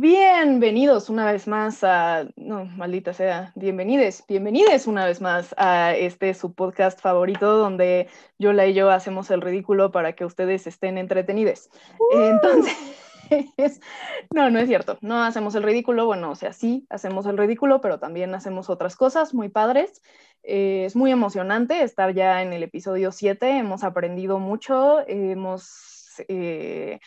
Bienvenidos una vez más a, no, maldita sea, bienvenides, bienvenides una vez más a este su podcast favorito donde Yola y yo hacemos el ridículo para que ustedes estén entretenidos. Entonces, no, no es cierto, no hacemos el ridículo, bueno, o sea, sí hacemos el ridículo, pero también hacemos otras cosas muy padres. Eh, es muy emocionante estar ya en el episodio 7, hemos aprendido mucho, hemos... Eh,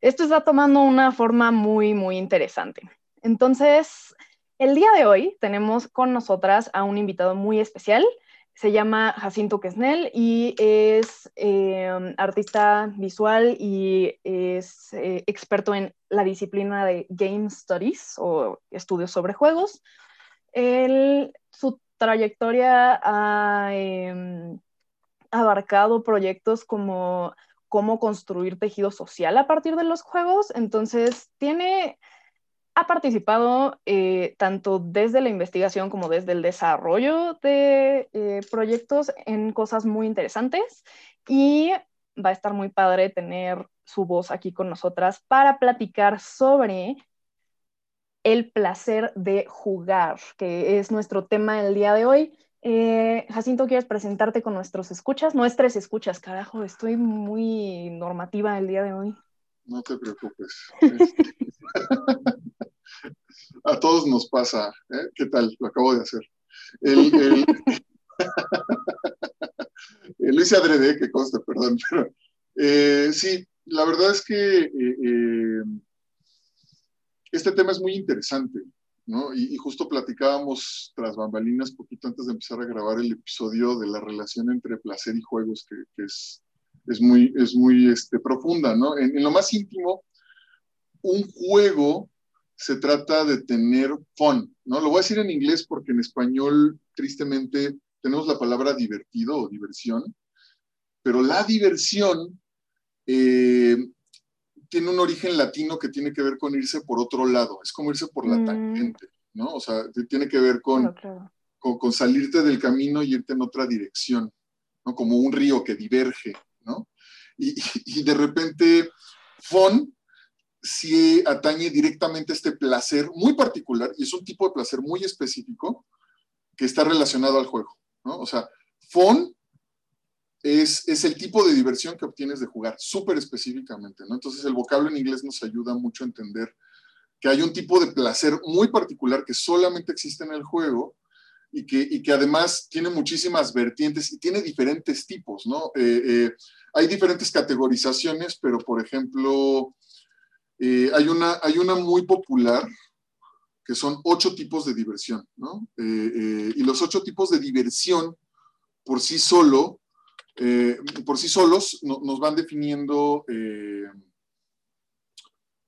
esto está tomando una forma muy, muy interesante. Entonces, el día de hoy tenemos con nosotras a un invitado muy especial. Se llama Jacinto Quesnel y es eh, artista visual y es eh, experto en la disciplina de Game Studies o estudios sobre juegos. su trayectoria ha em, abarcado proyectos como cómo construir tejido social a partir de los juegos. Entonces, tiene, ha participado eh, tanto desde la investigación como desde el desarrollo de eh, proyectos en cosas muy interesantes y va a estar muy padre tener su voz aquí con nosotras para platicar sobre el placer de jugar, que es nuestro tema del día de hoy. Eh, Jacinto, ¿quieres presentarte con nuestros escuchas? Nuestras escuchas, carajo, estoy muy normativa el día de hoy. No te preocupes. A todos nos pasa. ¿eh? ¿Qué tal? Lo acabo de hacer. El, el... adrede, que conste, perdón. Pero, eh, sí, la verdad es que este tema es muy interesante. Y, justo platicábamos tras bambalinas poquito antes de empezar a grabar el episodio de la relación entre placer y juegos, que, es, es, muy, es muy este, profunda, ¿no? En, lo más íntimo, un juego se trata de tener fun, ¿no? Lo voy a decir en inglés porque en español, tristemente, tenemos la palabra divertido o diversión, pero la diversión eh, tiene un origen latino que tiene que ver con irse por otro lado, es como irse por la mm. tangente, ¿no? O sea, tiene que ver con, con, salirte del camino y irte en otra dirección, ¿no? Como un río que diverge, ¿no? Y, y de repente, fun sí atañe directamente a este placer muy particular, y es un tipo de placer muy específico que está relacionado al juego, ¿no? O sea, fun es, el tipo de diversión que obtienes de jugar, súper específicamente, ¿no? Entonces el vocablo en inglés nos ayuda mucho a entender que hay un tipo de placer muy particular que solamente existe en el juego y que, que además tiene muchísimas vertientes y tiene diferentes tipos, ¿no? Eh, eh, hay diferentes categorizaciones, pero por ejemplo, eh, hay, una, hay una muy popular que son ocho tipos de diversión, ¿no? y los ocho tipos de diversión por sí solo eh, por sí solos nos van definiendo eh,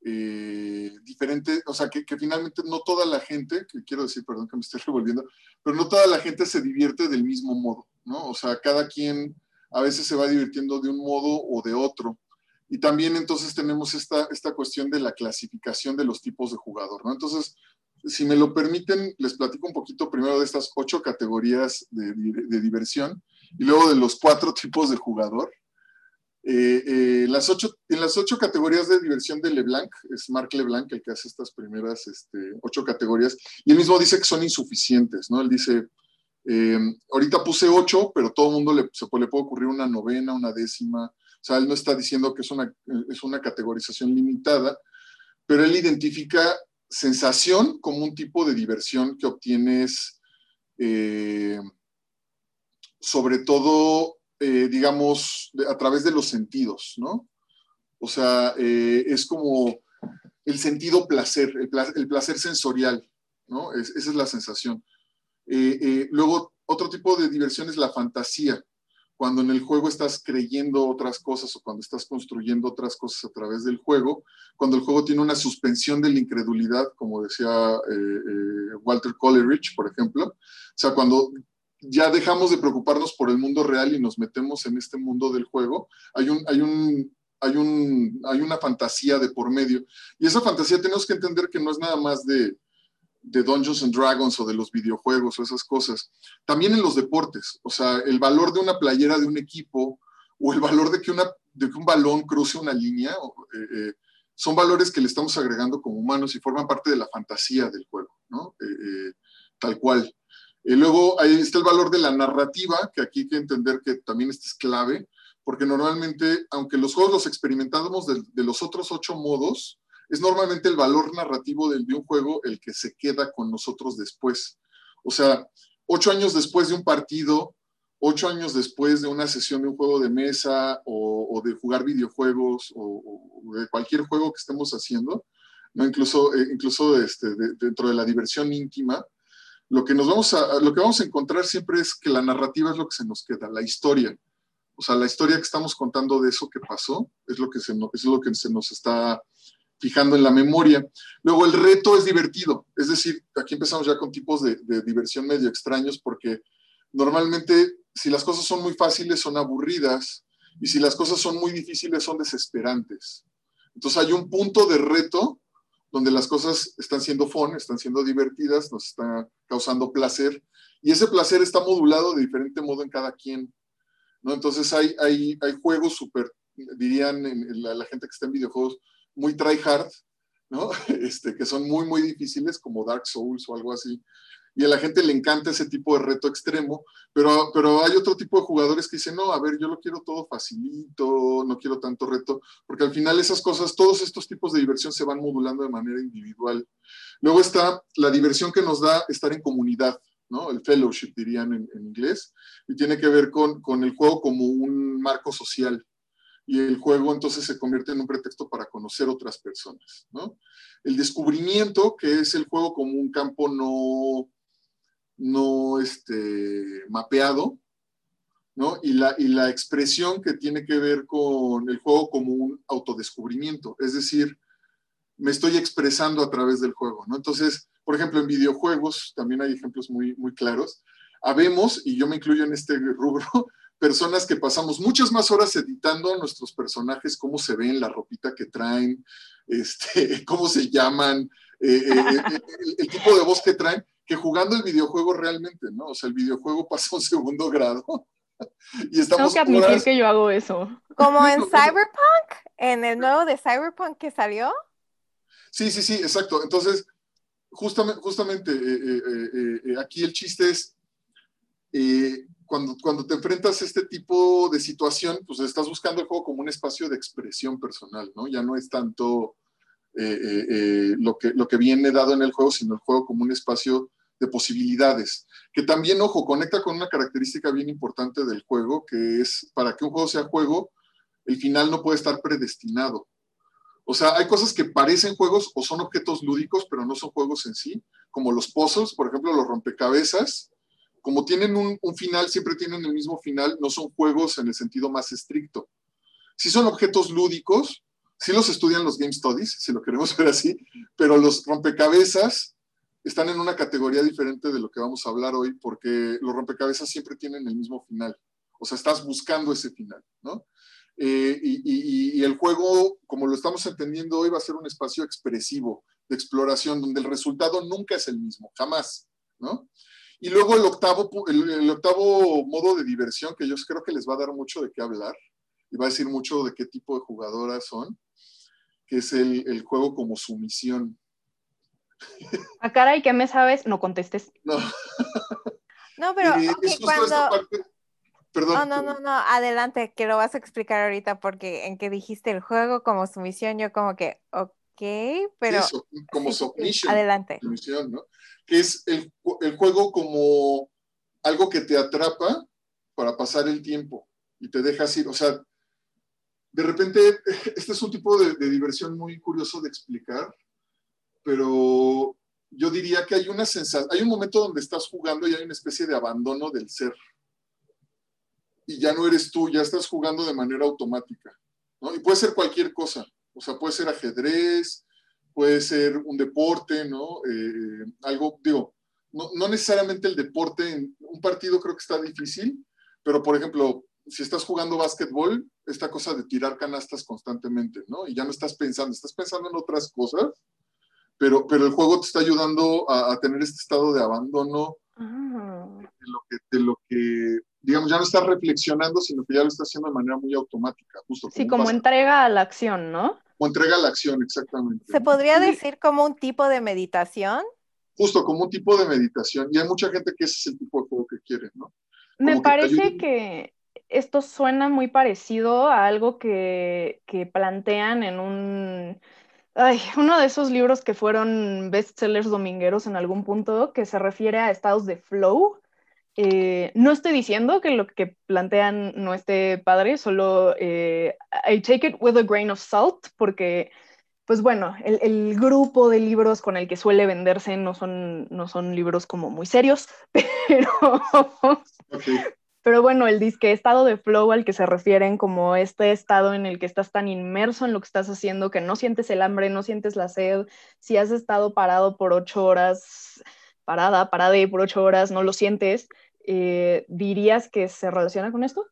eh, diferentes, o sea, que, finalmente no toda la gente, que quiero decir, perdón que me estoy revolviendo, pero no toda la gente se divierte del mismo modo, ¿no? O sea, cada quien a veces se va divirtiendo de un modo o de otro. Y también entonces tenemos esta, esta cuestión de la clasificación de los tipos de jugador, ¿no? Entonces, si me lo permiten, les platico un poquito primero de estas ocho categorías de, de diversión y luego de los cuatro tipos de jugador. Eh, eh, las ocho, en las ocho categorías de diversión de LeBlanc, es Marc LeBlanc el que hace estas primeras este, ocho categorías, y él mismo dice que son insuficientes, ¿no? Él dice, eh, ahorita puse ocho, pero todo el mundo le, se, le puede ocurrir una novena, una décima, o sea, él no está diciendo que es una, es una categorización limitada, pero él identifica sensación como un tipo de diversión que obtienes sobre todo, eh, digamos, a través de los sentidos, ¿no? O sea, eh, es como el sentido placer, el placer, sensorial, ¿no? esa es la sensación. Eh, luego, otro tipo de diversión es la fantasía. cuando en el juego estás creyendo otras cosas o cuando estás construyendo otras cosas a través del juego, cuando el juego tiene una suspensión de la incredulidad, como decía eh, eh, Walter Coleridge, por ejemplo. O sea, cuando ya dejamos de preocuparnos por el mundo real y nos metemos en este mundo del juego, hay, un, hay, un, hay, un, hay una fantasía de por medio. Y esa fantasía tenemos que entender que no es nada más de, de Dungeons and Dragons o de los videojuegos o esas cosas. También en los deportes, o sea, el valor de una playera de un equipo o el valor de que, una, de que un balón cruce una línea, eh, eh, son valores que le estamos agregando como humanos y forman parte de la fantasía del juego, ¿no? Eh, tal cual. Y luego ahí está el valor de la narrativa, que aquí hay que entender que también este es clave, porque normalmente, aunque los juegos los experimentamos de, los otros ocho modos, es normalmente el valor narrativo de, un juego el que se queda con nosotros después. O sea, ocho años después de un partido, ocho años después de una sesión de un juego de mesa o, de jugar videojuegos o, de cualquier juego que estemos haciendo, ¿no? incluso, eh, incluso este, dentro de la diversión íntima, lo que, nos vamos a, lo que vamos a encontrar siempre es que la narrativa es lo que se nos queda, la historia. O sea, la historia que estamos contando de eso que pasó es lo que se, es lo que se nos está fijando en la memoria. Luego el reto es divertido, es decir, aquí empezamos ya con tipos de, diversión medio extraños porque normalmente si las cosas son muy fáciles son aburridas y si las cosas son muy difíciles son desesperantes. Entonces hay un punto de reto donde las cosas están siendo fun, están siendo divertidas, nos está causando placer y ese placer está modulado de diferente modo en cada quien. ¿no? Entonces hay, hay, hay juegos súper, dirían la, gente que está en videojuegos, muy try hard, ¿no? Este, que son muy, muy difíciles, como Dark Souls o algo así. Y a la gente le encanta ese tipo de reto extremo, pero, pero hay otro tipo de jugadores que dicen, no, a ver, yo lo quiero todo facilito, no quiero tanto reto, porque al final esas cosas, todos estos tipos de diversión se van modulando de manera individual. Luego está la diversión que nos da estar en comunidad, ¿no? El fellowship, dirían en, en inglés, y tiene que ver con, con el juego como un marco social y el juego entonces se convierte en un pretexto para conocer otras personas. ¿no? El descubrimiento, que es el juego como un campo no, no este, mapeado, ¿no? Y la, y la expresión que tiene que ver con el juego como un autodescubrimiento, es decir, me estoy expresando a través del juego, ¿no? Entonces, por ejemplo, en videojuegos también hay ejemplos muy, muy claros. Habemos, y yo me incluyo en este rubro, personas que pasamos muchas más horas editando a nuestros personajes, cómo se ven, la ropita que traen, este, cómo se llaman, eh, eh, eh, el, tipo de voz que traen, que jugando el videojuego realmente, ¿no? O sea, el videojuego pasa un segundo grado. y estamos Tengo que admitir que yo hago eso. Como en Cyberpunk, en el nuevo de Cyberpunk que salió. Sí, sí, sí, exacto. Entonces, justamente, justamente aquí el chiste es cuando, cuando te enfrentas a este tipo de situación, pues estás buscando el juego como un espacio de expresión personal, ¿no? Ya no es tanto eh, eh, eh, lo, que, lo que viene dado en el juego, sino el juego como un espacio de posibilidades, que también, ojo, conecta con una característica bien importante del juego, que es para que un juego sea juego, el final no puede estar predestinado. O sea, hay cosas que parecen juegos o son objetos lúdicos, pero no son juegos en sí, como los pozos, por ejemplo, los rompecabezas, como tienen un, final, siempre tienen el mismo final, no son juegos en el sentido más estricto. Si son objetos lúdicos, sí los estudian los Game Studies, si lo queremos ver así, pero los rompecabezas están en una categoría diferente de lo que vamos a hablar hoy, porque los rompecabezas siempre tienen el mismo final. O sea, estás buscando ese final, ¿no? Eh, y, el juego, como lo estamos entendiendo hoy, va a ser un espacio expresivo de exploración, donde el resultado nunca es el mismo, jamás, ¿no? Y luego el octavo, el, octavo modo de diversión, que yo creo que les va a dar mucho de qué hablar y va a decir mucho de qué tipo de jugadoras son, que es el, juego como sumisión. A ah, cara y que me sabes, no contestes. No. No, pero cuando... Perdón. No, no, no, no, adelante, que lo vas a explicar ahorita porque en que dijiste el juego como sumisión, yo como que, ok, pero... como submission. Adelante. ¿no? que es el, juego como algo que te atrapa para pasar el tiempo y te dejas ir. O sea, de repente, este es un tipo de, diversión muy curioso de explicar, pero yo diría que hay una sensación, hay un momento donde estás jugando y hay una especie de abandono del ser. y ya no eres tú, ya estás jugando de manera automática, ¿no? Y puede ser cualquier cosa, o sea, puede ser ajedrez, puede ser un deporte, ¿no? Eh, algo, digo, no, no, necesariamente el deporte, en un partido creo que está difícil, pero por ejemplo, si estás jugando básquetbol, esta cosa de tirar canastas constantemente, ¿no? Y ya no estás pensando, estás pensando en otras cosas, pero, pero el juego te está ayudando a, a tener este estado de abandono ah. de, lo que, de lo que digamos, ya no estás reflexionando, sino que ya lo estás haciendo de manera muy automática, justo. Sí, como, entrega a la acción, ¿no? Como entrega a la acción, exactamente. ¿Se podría decir como un tipo de meditación? Justo, como un tipo de meditación. Y hay mucha gente que ese es el tipo de juego que quiere, ¿no? Me parece que esto suena muy parecido a algo que, que plantean en un... Ay, uno de esos libros que fueron bestsellers domingueros en algún punto, que se refiere a estados de flow, eh, no estoy diciendo que lo que plantean no esté padre, solo eh, I take it with a grain of salt, porque, pues bueno, el, grupo de libros con el que suele venderse no son, no son libros como muy serios, pero, pero bueno, el disque estado de flow al que se refieren como este estado en el que estás tan inmerso en lo que estás haciendo que no sientes el hambre, no sientes la sed, si has estado parado por ocho horas parada, parada por ocho horas, no lo sientes, eh, ¿dirías que se relaciona con esto?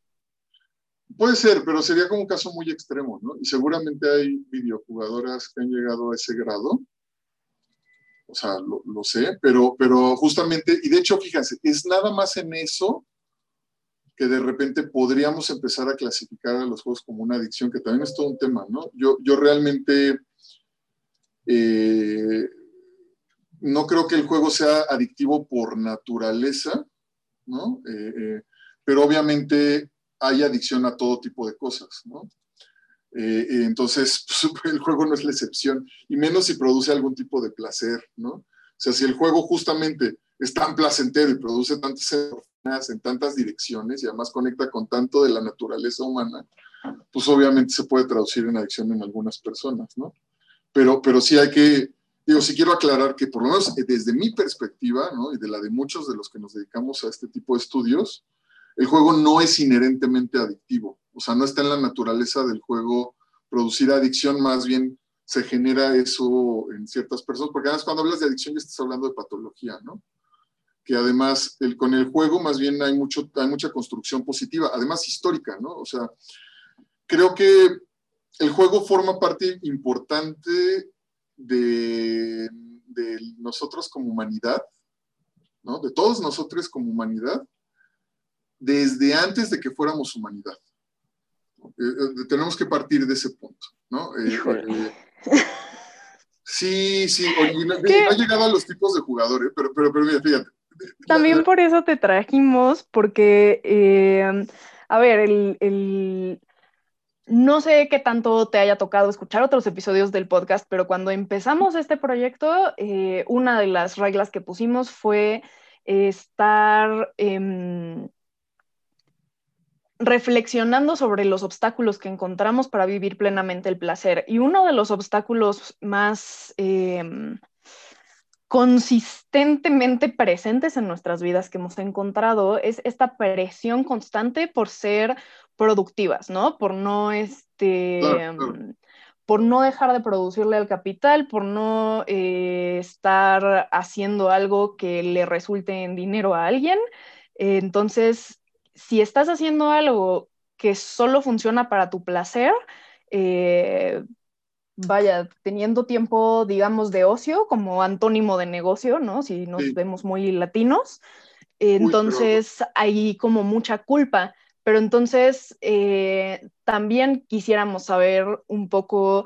Puede ser, pero sería como un caso muy extremo, ¿no? Y seguramente hay videojugadoras que han llegado a ese grado. O sea, lo, sé, pero, pero justamente, y de hecho, fíjense, es nada más en eso que de repente podríamos empezar a clasificar a los juegos como una adicción, que también es todo un tema, ¿no? Yo, yo realmente eh, no creo que el juego sea adictivo por naturaleza, ¿no? Eh, eh, pero obviamente hay adicción a todo tipo de cosas, ¿no? Entonces, pues, el juego no es la excepción, y menos si produce algún tipo de placer, ¿no? O sea, si el juego justamente es tan placentero y produce tantas endorfinas en tantas direcciones y además conecta con tanto de la naturaleza humana, pues obviamente se puede traducir en adicción en algunas personas, ¿no? Pero, pero sí hay que, Digo, sí quiero aclarar que por lo menos desde mi perspectiva, ¿no? y de la de muchos de los que nos dedicamos a este tipo de estudios, el juego no es inherentemente adictivo. O sea, no está en la naturaleza del juego producir adicción, más bien se genera eso en ciertas personas, porque además cuando hablas de adicción ya estás hablando de patología, ¿no? Que además el, con el juego más bien hay, mucho, hay mucha construcción positiva, además histórica, ¿no? O sea, creo que el juego forma parte importante de, nosotros como humanidad, ¿no? de todos nosotros como humanidad, desde antes de que fuéramos humanidad. Eh, eh, tenemos que partir de ese punto, ¿no? Eh, sí, sí, no, ha llegado a los tipos de jugadores, pero, pero, pero mira, fíjate. También por eso te trajimos, porque, a ver, el, no sé qué tanto te haya tocado escuchar otros episodios del podcast, pero cuando empezamos este proyecto, eh, una de las reglas que pusimos fue estar em, reflexionando sobre los obstáculos que encontramos para vivir plenamente el placer. Y uno de los obstáculos más em, consistentemente presentes en nuestras vidas que hemos encontrado es esta presión constante por ser productivas, ¿no? Por no, este, mm, por no dejar de producirle al capital, por no eh, estar haciendo algo que le resulte en dinero a alguien. entonces, si estás haciendo algo que solo funciona para tu placer, eh, vaya, teniendo tiempo, digamos, de ocio como antónimo de negocio, ¿no? Si nos vemos muy latinos, entonces hay como mucha culpa. Pero entonces eh, también quisiéramos saber un poco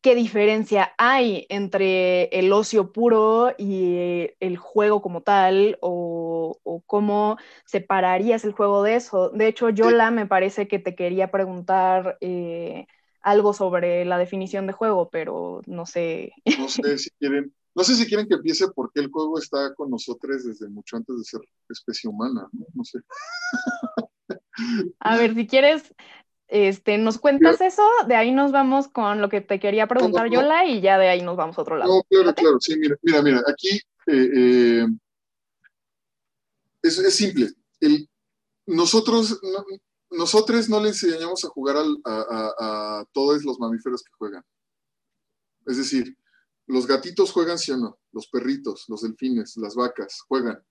qué diferencia hay entre el ocio puro y el juego como tal, o, cómo separarías el juego de eso. De hecho, Yola me parece que te quería preguntar eh, algo sobre la definición de juego, pero no sé. No sé si quieren, no sé si quieren que empiece porque el juego está con nosotros desde mucho antes de ser especie humana, no, no sé. A ver, si quieres, este, nos cuentas eso, de ahí nos vamos con lo que te quería preguntar Yola y ya de ahí nos vamos a otro lado. No, claro, claro, sí, mira, mira, mira aquí eh, eh, es, simple. El, nosotros, nosotros no le enseñamos a jugar a, todos los mamíferos que juegan. Es decir, los gatitos juegan sí o no, los perritos, los delfines, las vacas juegan.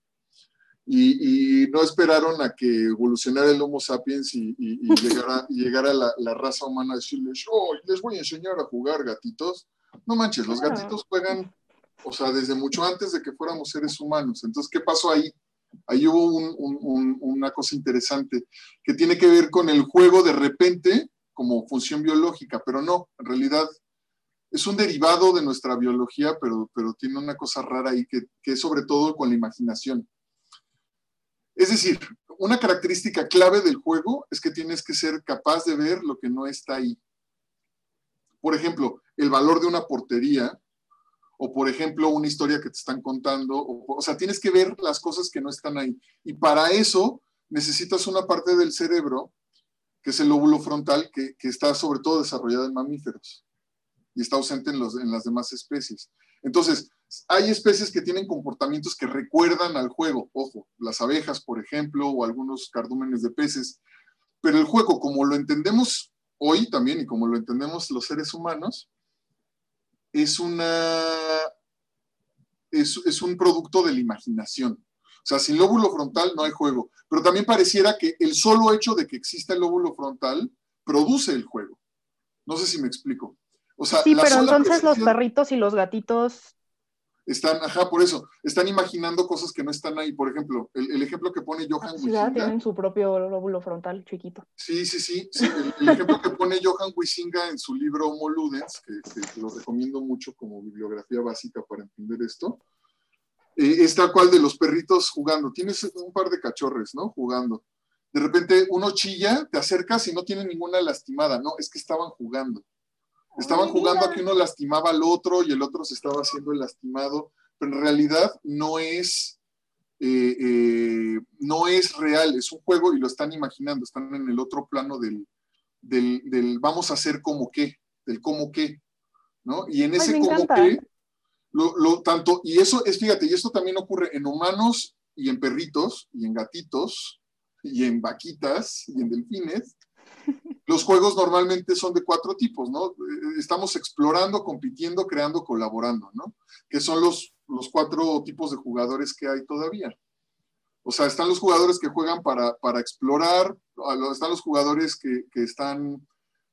Y, no esperaron a que evolucionara el Homo sapiens y, llegara, la, raza humana a decirles, oh, les voy a enseñar a jugar gatitos. No manches, los gatitos juegan, o sea, desde mucho antes de que fuéramos seres humanos. Entonces, ¿qué pasó ahí? Ahí hubo una cosa interesante que tiene que ver con el juego de repente como función biológica, pero no, en realidad es un derivado de nuestra biología, pero, pero tiene una cosa rara ahí que, que es sobre todo con la imaginación. Es decir, una característica clave del juego es que tienes que ser capaz de ver lo que no está ahí. Por ejemplo, el valor de una portería o por ejemplo una historia que te están contando, o, sea, tienes que ver las cosas que no están ahí. Y para eso necesitas una parte del cerebro, que es el lóbulo frontal, que, está sobre todo desarrollado en mamíferos y está ausente en, los, en las demás especies. Entonces, hay especies que tienen comportamientos que recuerdan al juego, ojo, las abejas, por ejemplo, o algunos cardúmenes de peces, pero el juego, como lo entendemos hoy también y como lo entendemos los seres humanos, es, una, es, un producto de la imaginación. O sea, sin lóbulo frontal no hay juego. Pero también pareciera que el solo hecho de que exista el lóbulo frontal produce el juego. No sé si me explico. O sea, sí, pero entonces los perritos y los gatitos están, ajá, por eso, están imaginando cosas que no están ahí. Por ejemplo, el, ejemplo que pone Johan Wisinga. tienen su propio lóbulo frontal chiquito. Sí, sí, sí. el, ejemplo que pone Johan Wisinga en su libro Homo Ludens, que, lo recomiendo mucho como bibliografía básica para entender esto, eh, es tal cual de los perritos jugando. Tienes un par de cachorres, ¿no? Jugando. De repente uno chilla, te acercas y no tiene ninguna lastimada. No, es que estaban jugando. Estaban jugando a que uno lastimaba al otro y el otro se estaba haciendo el lastimado, pero en realidad no es, eh, eh, no es real, es un juego y lo están imaginando, están en el otro plano del, del, vamos a hacer como qué, del cómo qué, ¿no? Y en ese como qué, lo, lo, tanto, y eso es, fíjate, y esto también ocurre en humanos y en perritos y en gatitos y en vaquitas y en delfines, los juegos normalmente son de cuatro tipos, ¿no? Eh, estamos explorando, compitiendo, creando, colaborando, ¿no? Que son los, los cuatro tipos de jugadores que hay todavía. O sea, están los jugadores que juegan para, explorar, están los jugadores que, están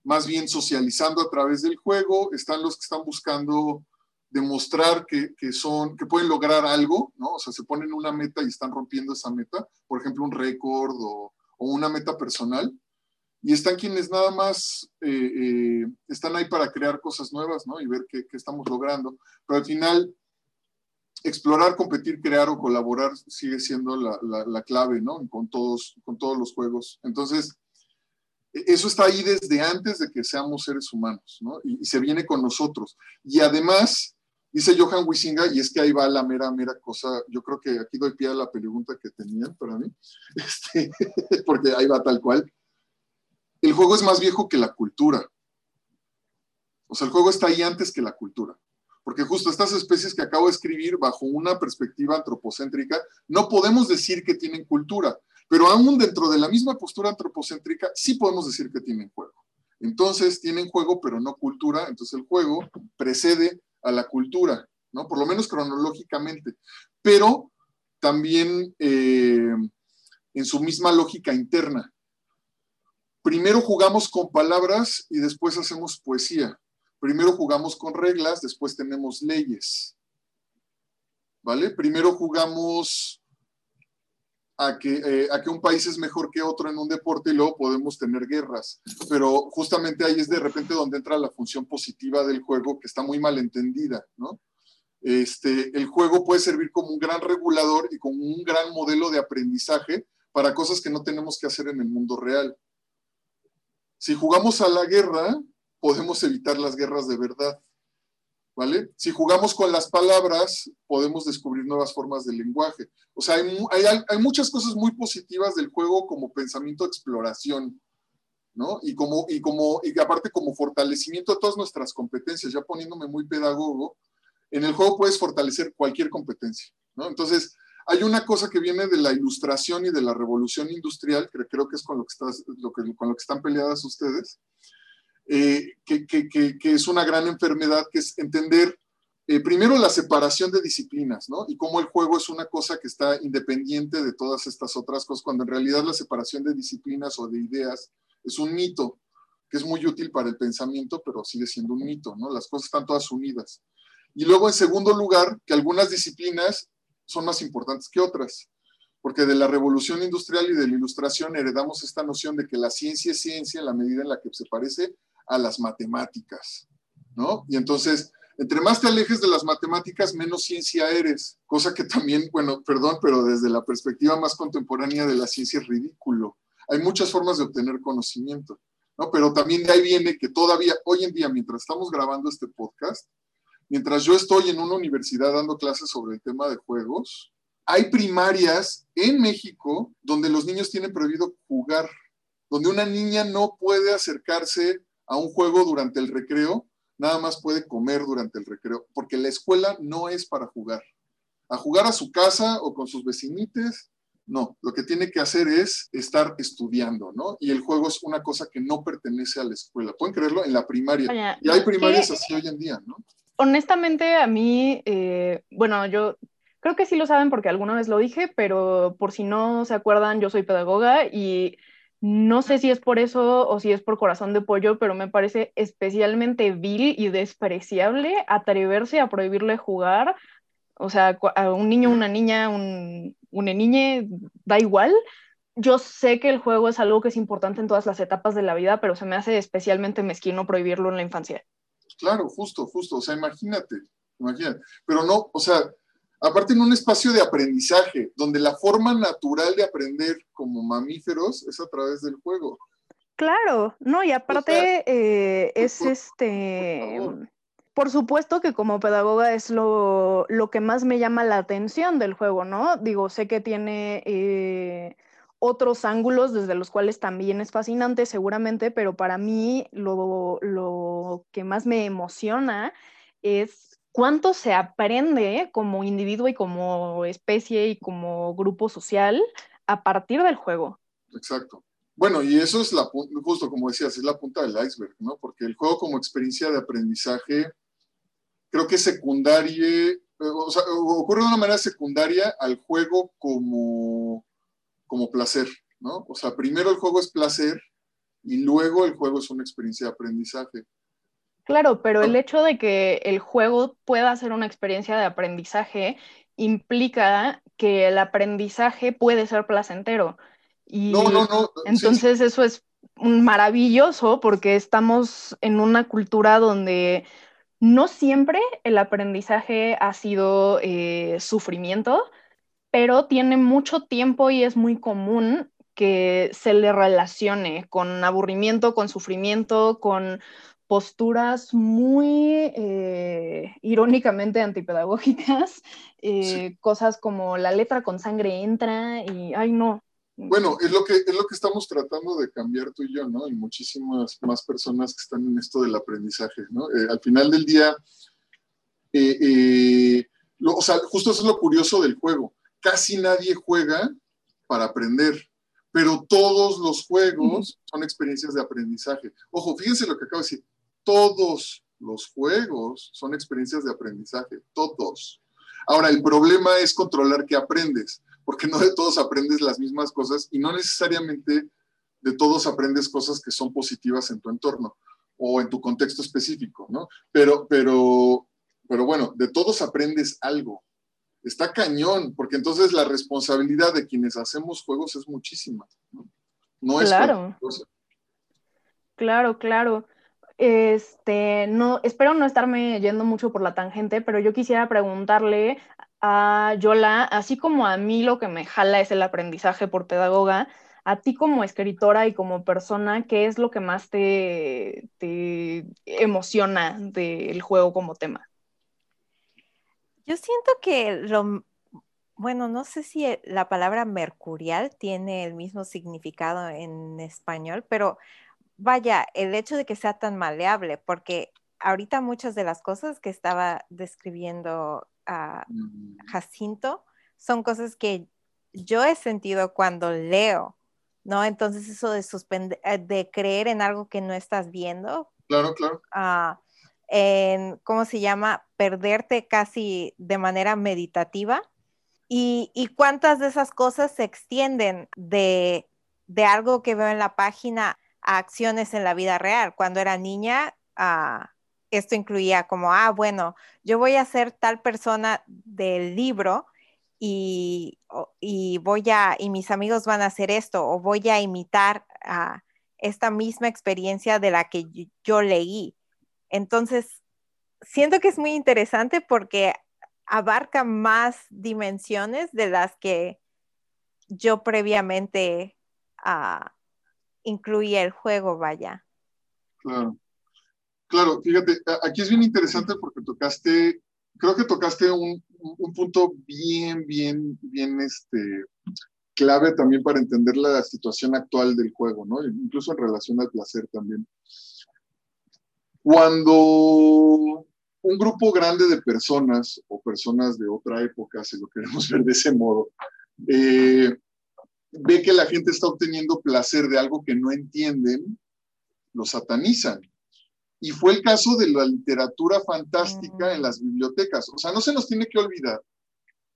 más bien socializando a través del juego, están los que están buscando demostrar que, son, que pueden lograr algo, ¿no? O sea, se ponen una meta y están rompiendo esa meta, por ejemplo, un récord o, o una meta personal y están quienes nada más eh, eh, están ahí para crear cosas nuevas, ¿no? Y ver qué, estamos logrando. Pero al final, explorar, competir, crear o colaborar sigue siendo la, clave, ¿no? Con todos, con todos los juegos. Entonces, e, eso está ahí desde antes de que seamos seres humanos, ¿no? Y, se viene con nosotros. Y además, dice Johan Wisinga, y es que ahí va la mera, mera cosa, yo creo que aquí doy pie a la pregunta que tenían para mí, este, porque ahí va tal cual el juego es más viejo que la cultura. O sea, el juego está ahí antes que la cultura. Porque justo estas especies que acabo de escribir bajo una perspectiva antropocéntrica, no podemos decir que tienen cultura, pero aún dentro de la misma postura antropocéntrica, sí podemos decir que tienen juego. Entonces, tienen juego, pero no cultura. Entonces, el juego precede a la cultura, ¿no? Por lo menos cronológicamente. Pero también eh, en su misma lógica interna primero jugamos con palabras y después hacemos poesía. Primero jugamos con reglas, después tenemos leyes. ¿Vale? Primero jugamos a que, eh, a que un país es mejor que otro en un deporte y luego podemos tener guerras. Pero justamente ahí es de repente donde entra la función positiva del juego, que está muy mal entendida, ¿no? Este, el juego puede servir como un gran regulador y como un gran modelo de aprendizaje para cosas que no tenemos que hacer en el mundo real. Si jugamos a la guerra, podemos evitar las guerras de verdad. ¿Vale? Si jugamos con las palabras, podemos descubrir nuevas formas de lenguaje. O sea, hay, muchas cosas muy positivas del juego como pensamiento exploración, ¿no? Y, como, y, como, y aparte como fortalecimiento de todas nuestras competencias, ya poniéndome muy pedagogo, en el juego puedes fortalecer cualquier competencia, ¿no? Entonces, Hay una cosa que viene de la ilustración y de la revolución industrial, que creo que es con lo que, están peleadas ustedes, eh, que, es una gran enfermedad, que es entender eh, primero la separación de disciplinas, ¿no? Y cómo el juego es una cosa que está independiente de todas estas otras cosas, cuando en realidad la separación de disciplinas o de ideas es un mito, que es muy útil para el pensamiento, pero sigue siendo un mito, ¿no? Las cosas están todas unidas. Y luego, en segundo lugar, que algunas disciplinas son más importantes que otras, porque de la revolución industrial y de la ilustración heredamos esta noción de que la ciencia es ciencia en la medida en la que se parece a las matemáticas, ¿no? Y entonces entre más te alejes de las matemáticas, menos ciencia eres, cosa que también, bueno, perdón, pero desde la perspectiva más contemporánea de la ciencia es ridículo. Hay muchas formas de obtener conocimiento, ¿no? Pero también de ahí viene que todavía, hoy en día, mientras estamos grabando este podcast, mientras yo estoy en una universidad dando clases sobre el tema de juegos, hay primarias en México donde los niños tienen prohibido jugar, donde una niña no puede acercarse a un juego durante el recreo nada más puede comer durante el recreo, porque la escuela no es para jugar. A jugar a su casa o con sus vecinites, no, lo que tiene que hacer es estar estudiando, ¿no? Y el juego es una cosa que no pertenece a la escuela. Pueden creerlo en la primaria. y hay primarias así hoy en día, ¿no? Honestamente, a mí, eh, bueno, yo creo que sí lo saben porque alguna vez lo dije, pero por si no se acuerdan, yo soy pedagoga y no sé si es por eso o si es por corazón de pollo, pero me parece especialmente vil y despreciable atreverse a prohibirle jugar. O sea, a un niño, una niña, un, una niña, da igual. Yo sé que el juego es algo que es importante en todas las etapas de la vida, pero se me hace especialmente mezquino prohibirlo en la infancia. Claro, justo, justo. O sea, imagínate, imagínate. Pero no, o sea, aparte en un espacio de aprendizaje, donde la forma natural de aprender como mamíferos es a través del juego. Claro, no, y aparte eh, es este, por, supuesto que como pedagoga es lo, que más me llama la atención del juego, ¿no? Digo, sé que tiene eh, otros ángulos desde los cuales también es fascinante seguramente, pero para mí lo, lo que más me emociona es cuánto se aprende como individuo y como especie y como grupo social a partir del juego. Exacto. Bueno, y eso es la, justo como decías, es la punta del iceberg, ¿no? Porque el juego como experiencia de aprendizaje, creo que secundaria, eh, o sea, ocurre de una manera secundaria al juego como, como placer, ¿no? O sea, primero el juego es placer y luego el juego es una experiencia de aprendizaje. Claro, pero el hecho de que el juego pueda ser una experiencia de aprendizaje implica que el aprendizaje puede ser placentero. Y no, no, no. Entonces eso es maravilloso porque estamos en una cultura donde no siempre el aprendizaje ha sido eh, sufrimiento, pero tiene mucho tiempo y es muy común que se le relacione con aburrimiento, con sufrimiento, con posturas muy eh, irónicamente antipedagógicas, eh, cosas como la letra con sangre entra y, ay no. Bueno, es lo, que, es lo que estamos tratando de cambiar tú y yo, ¿no? Y muchísimas más personas que están en esto del aprendizaje, ¿no? Eh, al final del día, o sea, justo eso es lo curioso del juego. Casi nadie juega para aprender pero todos los juegos son experiencias de aprendizaje. Ojo, fíjense lo que acabo de decir todos los juegos son experiencias de aprendizaje, todos. Ahora, el problema es controlar qué aprendes, porque no de todos aprendes las mismas cosas y no necesariamente de todos aprendes cosas que son positivas en tu entorno o en tu contexto específico, ¿no? Pero, pero, pero bueno, de todos aprendes algo. Está cañón, porque entonces la responsabilidad de quienes hacemos juegos es muchísima. No, es claro. Claro, claro. Este, no, espero no estarme yendo mucho por la tangente, pero yo quisiera preguntarle a Yola, así como a mí lo que me jala es el aprendizaje por pedagoga, a ti como escritora y como persona, ¿qué es lo que más te, te emociona del juego como tema? Yo siento que lo, bueno, no sé si la palabra mercurial tiene el mismo significado en español, pero vaya, el hecho de que sea tan maleable, porque ahorita muchas de las cosas que estaba describiendo a mm. Jacinto son cosas que yo he sentido cuando leo, ¿no? Entonces eso de suspender, eh, de creer en algo que no estás viendo. Claro, claro. Ah, en, ¿cómo se llama? Perderte casi de manera meditativa. Y, y cuántas de esas cosas se extienden de, de, algo que veo en la página a acciones en la vida real. Cuando era niña, ah, esto incluía como, ah, bueno, yo voy a ser tal persona del libro y, y, voy a, y mis amigos van a hacer esto, o voy a imitar a esta misma experiencia de la que yo, leí. Entonces, siento que es muy interesante porque abarca más dimensiones de las que yo previamente uh, incluía el juego, vaya. Claro. Claro, fíjate, aquí es bien interesante porque tocaste, creo que tocaste un, un punto bien, bien, bien este, clave también para entender la situación actual del juego, ¿no? Incluso en relación al placer también. Cuando un grupo grande de personas o personas de otra época, si lo queremos ver de ese modo, eh, ve que la gente está obteniendo placer de algo que no entienden, lo satanizan. Y fue el caso de la literatura fantástica en las bibliotecas. O sea, no se nos tiene que olvidar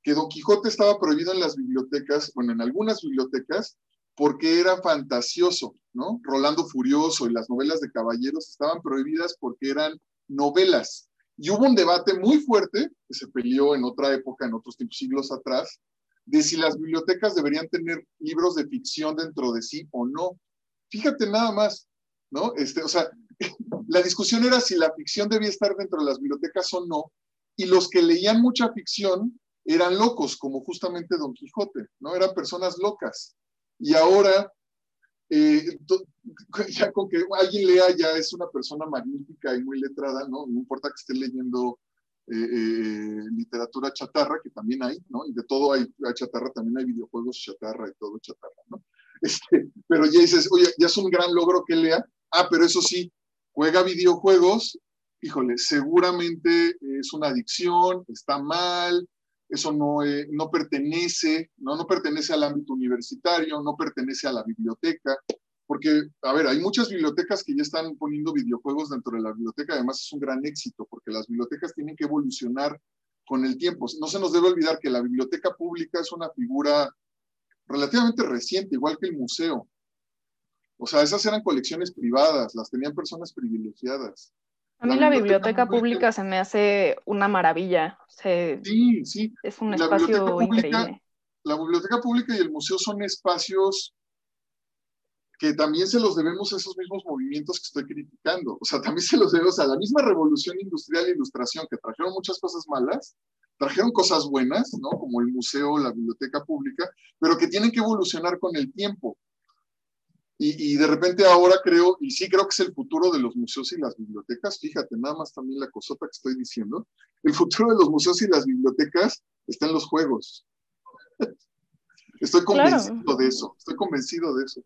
que Don Quijote estaba prohibido en las bibliotecas, bueno, en algunas bibliotecas, porque era fantasioso, ¿no? Rolando Furioso y las novelas de caballeros estaban prohibidas porque eran novelas. Y hubo un debate muy fuerte que se peleó en otra época, en otros siglos atrás, de si las bibliotecas deberían tener libros de ficción dentro de sí o no. Fíjate nada más, ¿no? Este, o sea, la discusión era si la ficción debía estar dentro de las bibliotecas o no, y los que leían mucha ficción eran locos, como justamente Don Quijote, ¿no? Eran personas locas. Y ahora, eh, ya con que alguien lea ya es una persona magnífica y muy letrada, ¿no? No importa que esté leyendo eh, eh, literatura chatarra, que también hay, ¿no? Y de todo hay, hay, chatarra, también hay videojuegos chatarra y todo chatarra, ¿no? Este, pero ya dices, oye, ya es un gran logro que lea. Ah, pero eso sí, juega videojuegos, híjole, seguramente es una adicción, está mal, eso no, eh, no pertenece, ¿no? no pertenece al ámbito universitario, no pertenece a la biblioteca, porque, a ver, hay muchas bibliotecas que ya están poniendo videojuegos dentro de la biblioteca, además es un gran éxito, porque las bibliotecas tienen que evolucionar con el tiempo. No se nos debe olvidar que la biblioteca pública es una figura relativamente reciente, igual que el museo. O sea, esas eran colecciones privadas, las tenían personas privilegiadas. A mí la, biblioteca, pública, se me hace una maravilla. sí, sí. Es un espacio increíble. La biblioteca pública y el museo son espacios que también se los debemos a esos mismos movimientos que estoy criticando. O sea, también se los debemos a la misma revolución industrial e ilustración que trajeron muchas cosas malas, trajeron cosas buenas, ¿no? Como el museo, la biblioteca pública, pero que tienen que evolucionar con el tiempo. Y, de repente ahora creo, y sí creo que es el futuro de los museos y las bibliotecas, fíjate, nada más también la cosota que estoy diciendo, el futuro de los museos y las bibliotecas está en los juegos. estoy convencido de eso, estoy convencido de eso.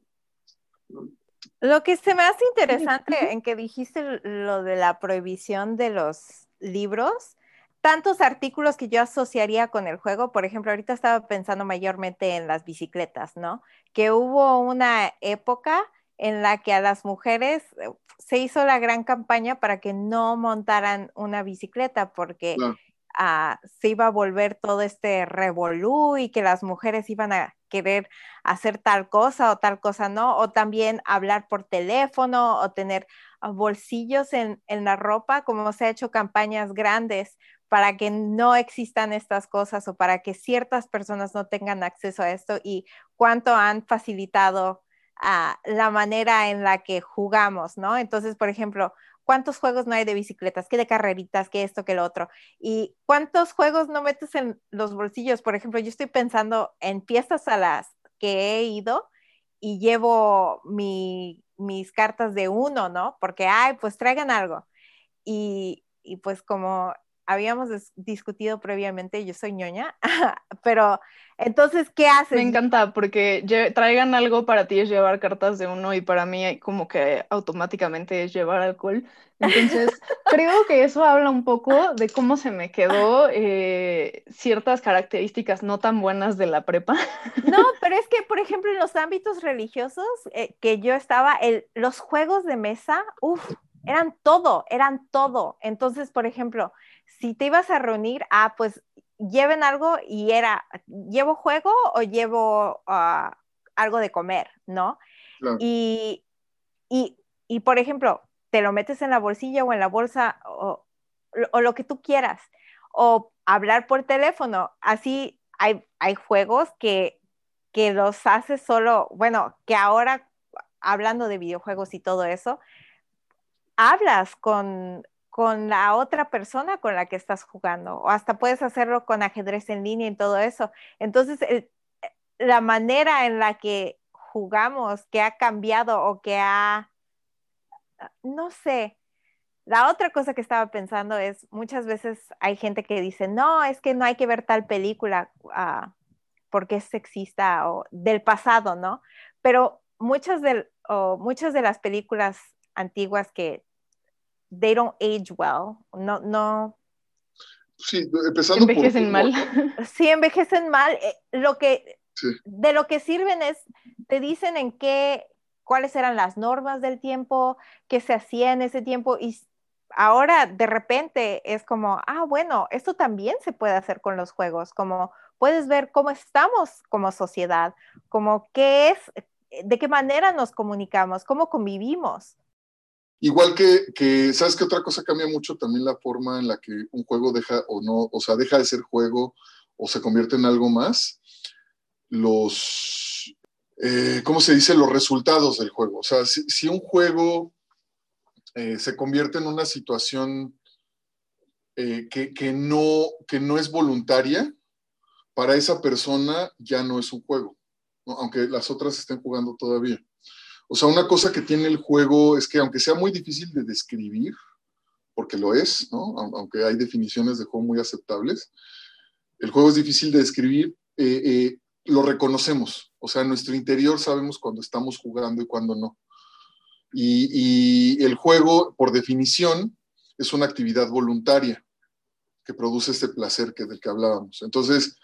Lo que se me hace interesante en que dijiste lo de la prohibición de los libros, tantos artículos que yo asociaría con el juego. Por ejemplo, ahorita estaba pensando mayormente en las bicicletas, ¿no? Que hubo una época en la que a las mujeres eh, se hizo la gran campaña para que no montaran una bicicleta porque ah, se iba a volver todo este revolú y que las mujeres iban a querer hacer tal cosa o tal cosa no, o también hablar por teléfono o tener ah, bolsillos en, en la ropa, como se ha hecho campañas grandes para que no existan estas cosas o para que ciertas personas no tengan acceso a esto y cuánto han facilitado ah, la manera en la que jugamos, ¿no? Entonces, por ejemplo, ¿cuántos juegos no hay de bicicletas? ¿Qué de carreritas? ¿Qué esto? ¿Qué lo otro? ¿Y cuántos juegos no metes en los bolsillos? Por ejemplo, yo estoy pensando en fiestas a las que he ido y llevo mis cartas de uno, ¿no? Porque, ay, pues traigan algo. Y, y pues como habíamos discutido previamente, yo soy ñoña, pero entonces, ¿qué haces? Me encanta porque traigan algo para ti es llevar cartas de uno y para mí como que automáticamente es llevar alcohol. Entonces, creo que eso habla un poco de cómo se me quedó eh, ciertas características no tan buenas de la prepa. No, pero es que, por ejemplo, en los ámbitos religiosos eh, que yo estaba, el, los juegos de mesa, uff, eran todo, eran todo. Entonces, por ejemplo, si te ibas a reunir, ah, pues lleven algo y era, ¿llevo juego o llevo ah, algo de comer? ¿No? Y, y, por ejemplo, te lo metes en la bolsilla o en la bolsa o, o lo que tú quieras. O hablar por teléfono. Así hay, hay juegos que, que los haces solo, bueno, que ahora, hablando de videojuegos y todo eso, hablas con, con la otra persona con la que estás jugando, o hasta puedes hacerlo con ajedrez en línea y todo eso. Entonces, la manera en la que jugamos, que ha cambiado o que ha, no sé, la otra cosa que estaba pensando es, muchas veces hay gente que dice, no, es que no hay que ver tal película ah, porque es sexista o del pasado, ¿no? Pero muchas de, muchas de las películas antiguas que they don't age well. No, no. Sí, empezando envejecen mal. Sí, envejecen mal. Eh, lo que, de lo que sirven es, te dicen en qué, cuáles eran las normas del tiempo, qué se hacía en ese tiempo y ahora de repente es como, ah, bueno, esto también se puede hacer con los juegos, como puedes ver cómo estamos como sociedad, como qué es, de qué manera nos comunicamos, cómo convivimos. Igual que, ¿sabes qué otra cosa cambia mucho? También la forma en la que un juego deja o no, o sea, deja de ser juego o se convierte en algo más. Los, eh, ¿cómo se dice? Los resultados del juego. O sea, si, un juego eh, se convierte en una situación eh, que, no, que no es voluntaria, para esa persona ya no es un juego, aunque las otras estén jugando todavía. O sea, una cosa que tiene el juego es que aunque sea muy difícil de describir, porque lo es, ¿no? Aunque hay definiciones de juego muy aceptables, el juego es difícil de describir, eh, eh, lo reconocemos. O sea, en nuestro interior sabemos cuando estamos jugando y cuando no. Y, y el juego, por definición, es una actividad voluntaria que produce este placer que, del que hablábamos. Entonces,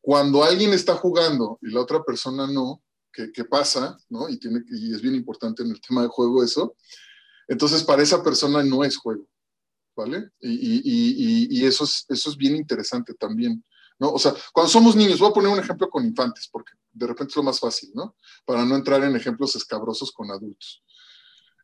cuando alguien está jugando y la otra persona no, que, pasa, ¿no? Y, tiene, y es bien importante en el tema de juego eso. Entonces, para esa persona no es juego, ¿vale? Y, eso, es, eso es bien interesante también, ¿no? O sea, cuando somos niños, voy a poner un ejemplo con infantes, porque de repente es lo más fácil, ¿no? Para no entrar en ejemplos escabrosos con adultos.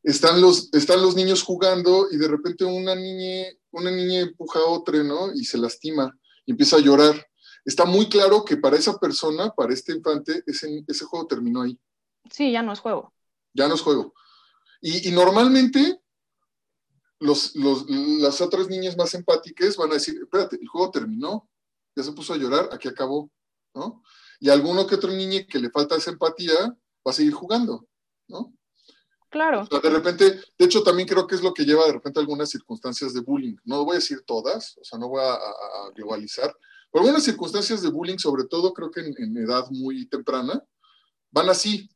Están los, están los niños jugando y de repente una niña, una niña empuja a otra, ¿no? Y se lastima y empieza a llorar está muy claro que para esa persona, para este infante, ese, ese juego terminó ahí. Sí, ya no es juego. Ya no es juego. Y, normalmente los, las otras niñas más empáticas van a decir, espérate, el juego terminó, ya se puso a llorar, aquí acabó, ¿no? Y alguno que otro niño que le falta esa empatía va a seguir jugando, ¿no? Claro. de repente, de hecho, también creo que es lo que lleva de repente algunas circunstancias de bullying. No voy a decir todas, o sea, no voy a globalizar, por algunas circunstancias de bullying, sobre todo creo que en, edad muy temprana, van así.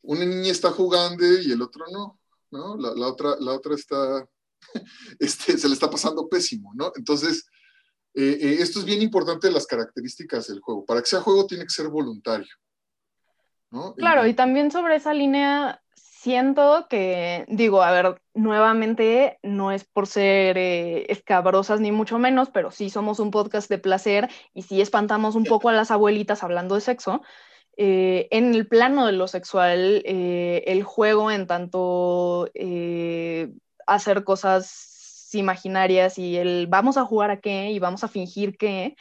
Una niña está jugando y el otro no, ¿no? La, otra, la otra está, este, se le está pasando pésimo, ¿no? Entonces, eh, eh, esto es bien importante las características del juego. Para que sea juego tiene que ser voluntario. ¿no? Claro, y también sobre esa línea siento que, digo, a ver, nuevamente no es por ser eh, escabrosas ni mucho menos, pero sí somos un podcast de placer y sí espantamos un poco a las abuelitas hablando de sexo. Eh, en el plano de lo sexual, eh, el juego en tanto hacer cosas imaginarias y el vamos a jugar a qué y vamos a fingir que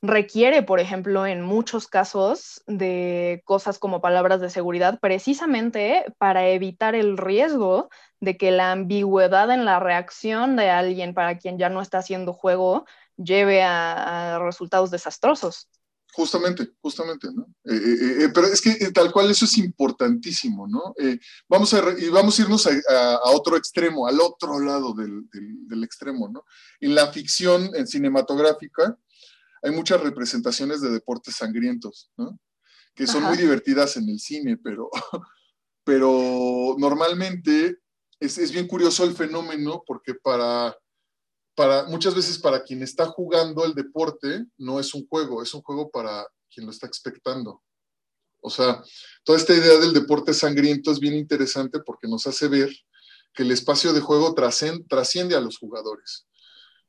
requiere, por ejemplo, en muchos casos de cosas como palabras de seguridad, precisamente para evitar el riesgo de que la ambigüedad en la reacción de alguien para quien ya no está haciendo juego lleve a, resultados desastrosos. Justamente, justamente, ¿no? Eh, eh, eh, pero es que tal cual eso es importantísimo, ¿no? vamos, a, y vamos a irnos a, otro extremo, al otro lado del, del, extremo, ¿no? En la ficción en cinematográfica hay muchas representaciones de deportes sangrientos, ¿no? Que son muy divertidas en el cine, pero, pero normalmente es, es bien curioso el fenómeno porque para muchas veces para quien está jugando el deporte no es un juego, es un juego para quien lo está expectando. O sea, toda esta idea del deporte sangriento es bien interesante porque nos hace ver que el espacio de juego trasciende a los jugadores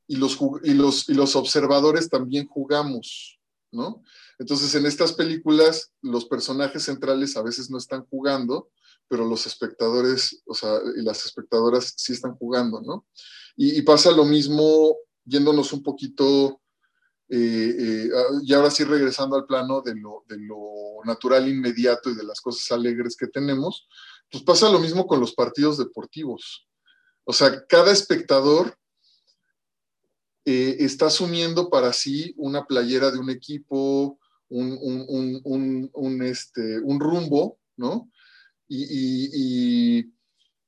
y los, y los, y los observadores también jugamos, ¿no? Entonces, en estas películas, los personajes centrales a veces no están jugando, pero los espectadores, o sea, y las espectadoras sí están jugando, ¿no? Y, pasa lo mismo yéndonos un poquito, eh, eh, y ahora sí regresando al plano de lo, de lo natural inmediato y de las cosas alegres que tenemos, pues pasa lo mismo con los partidos deportivos. O sea, cada espectador eh, está asumiendo para sí una playera de un equipo, un, este, un rumbo, ¿no? Y,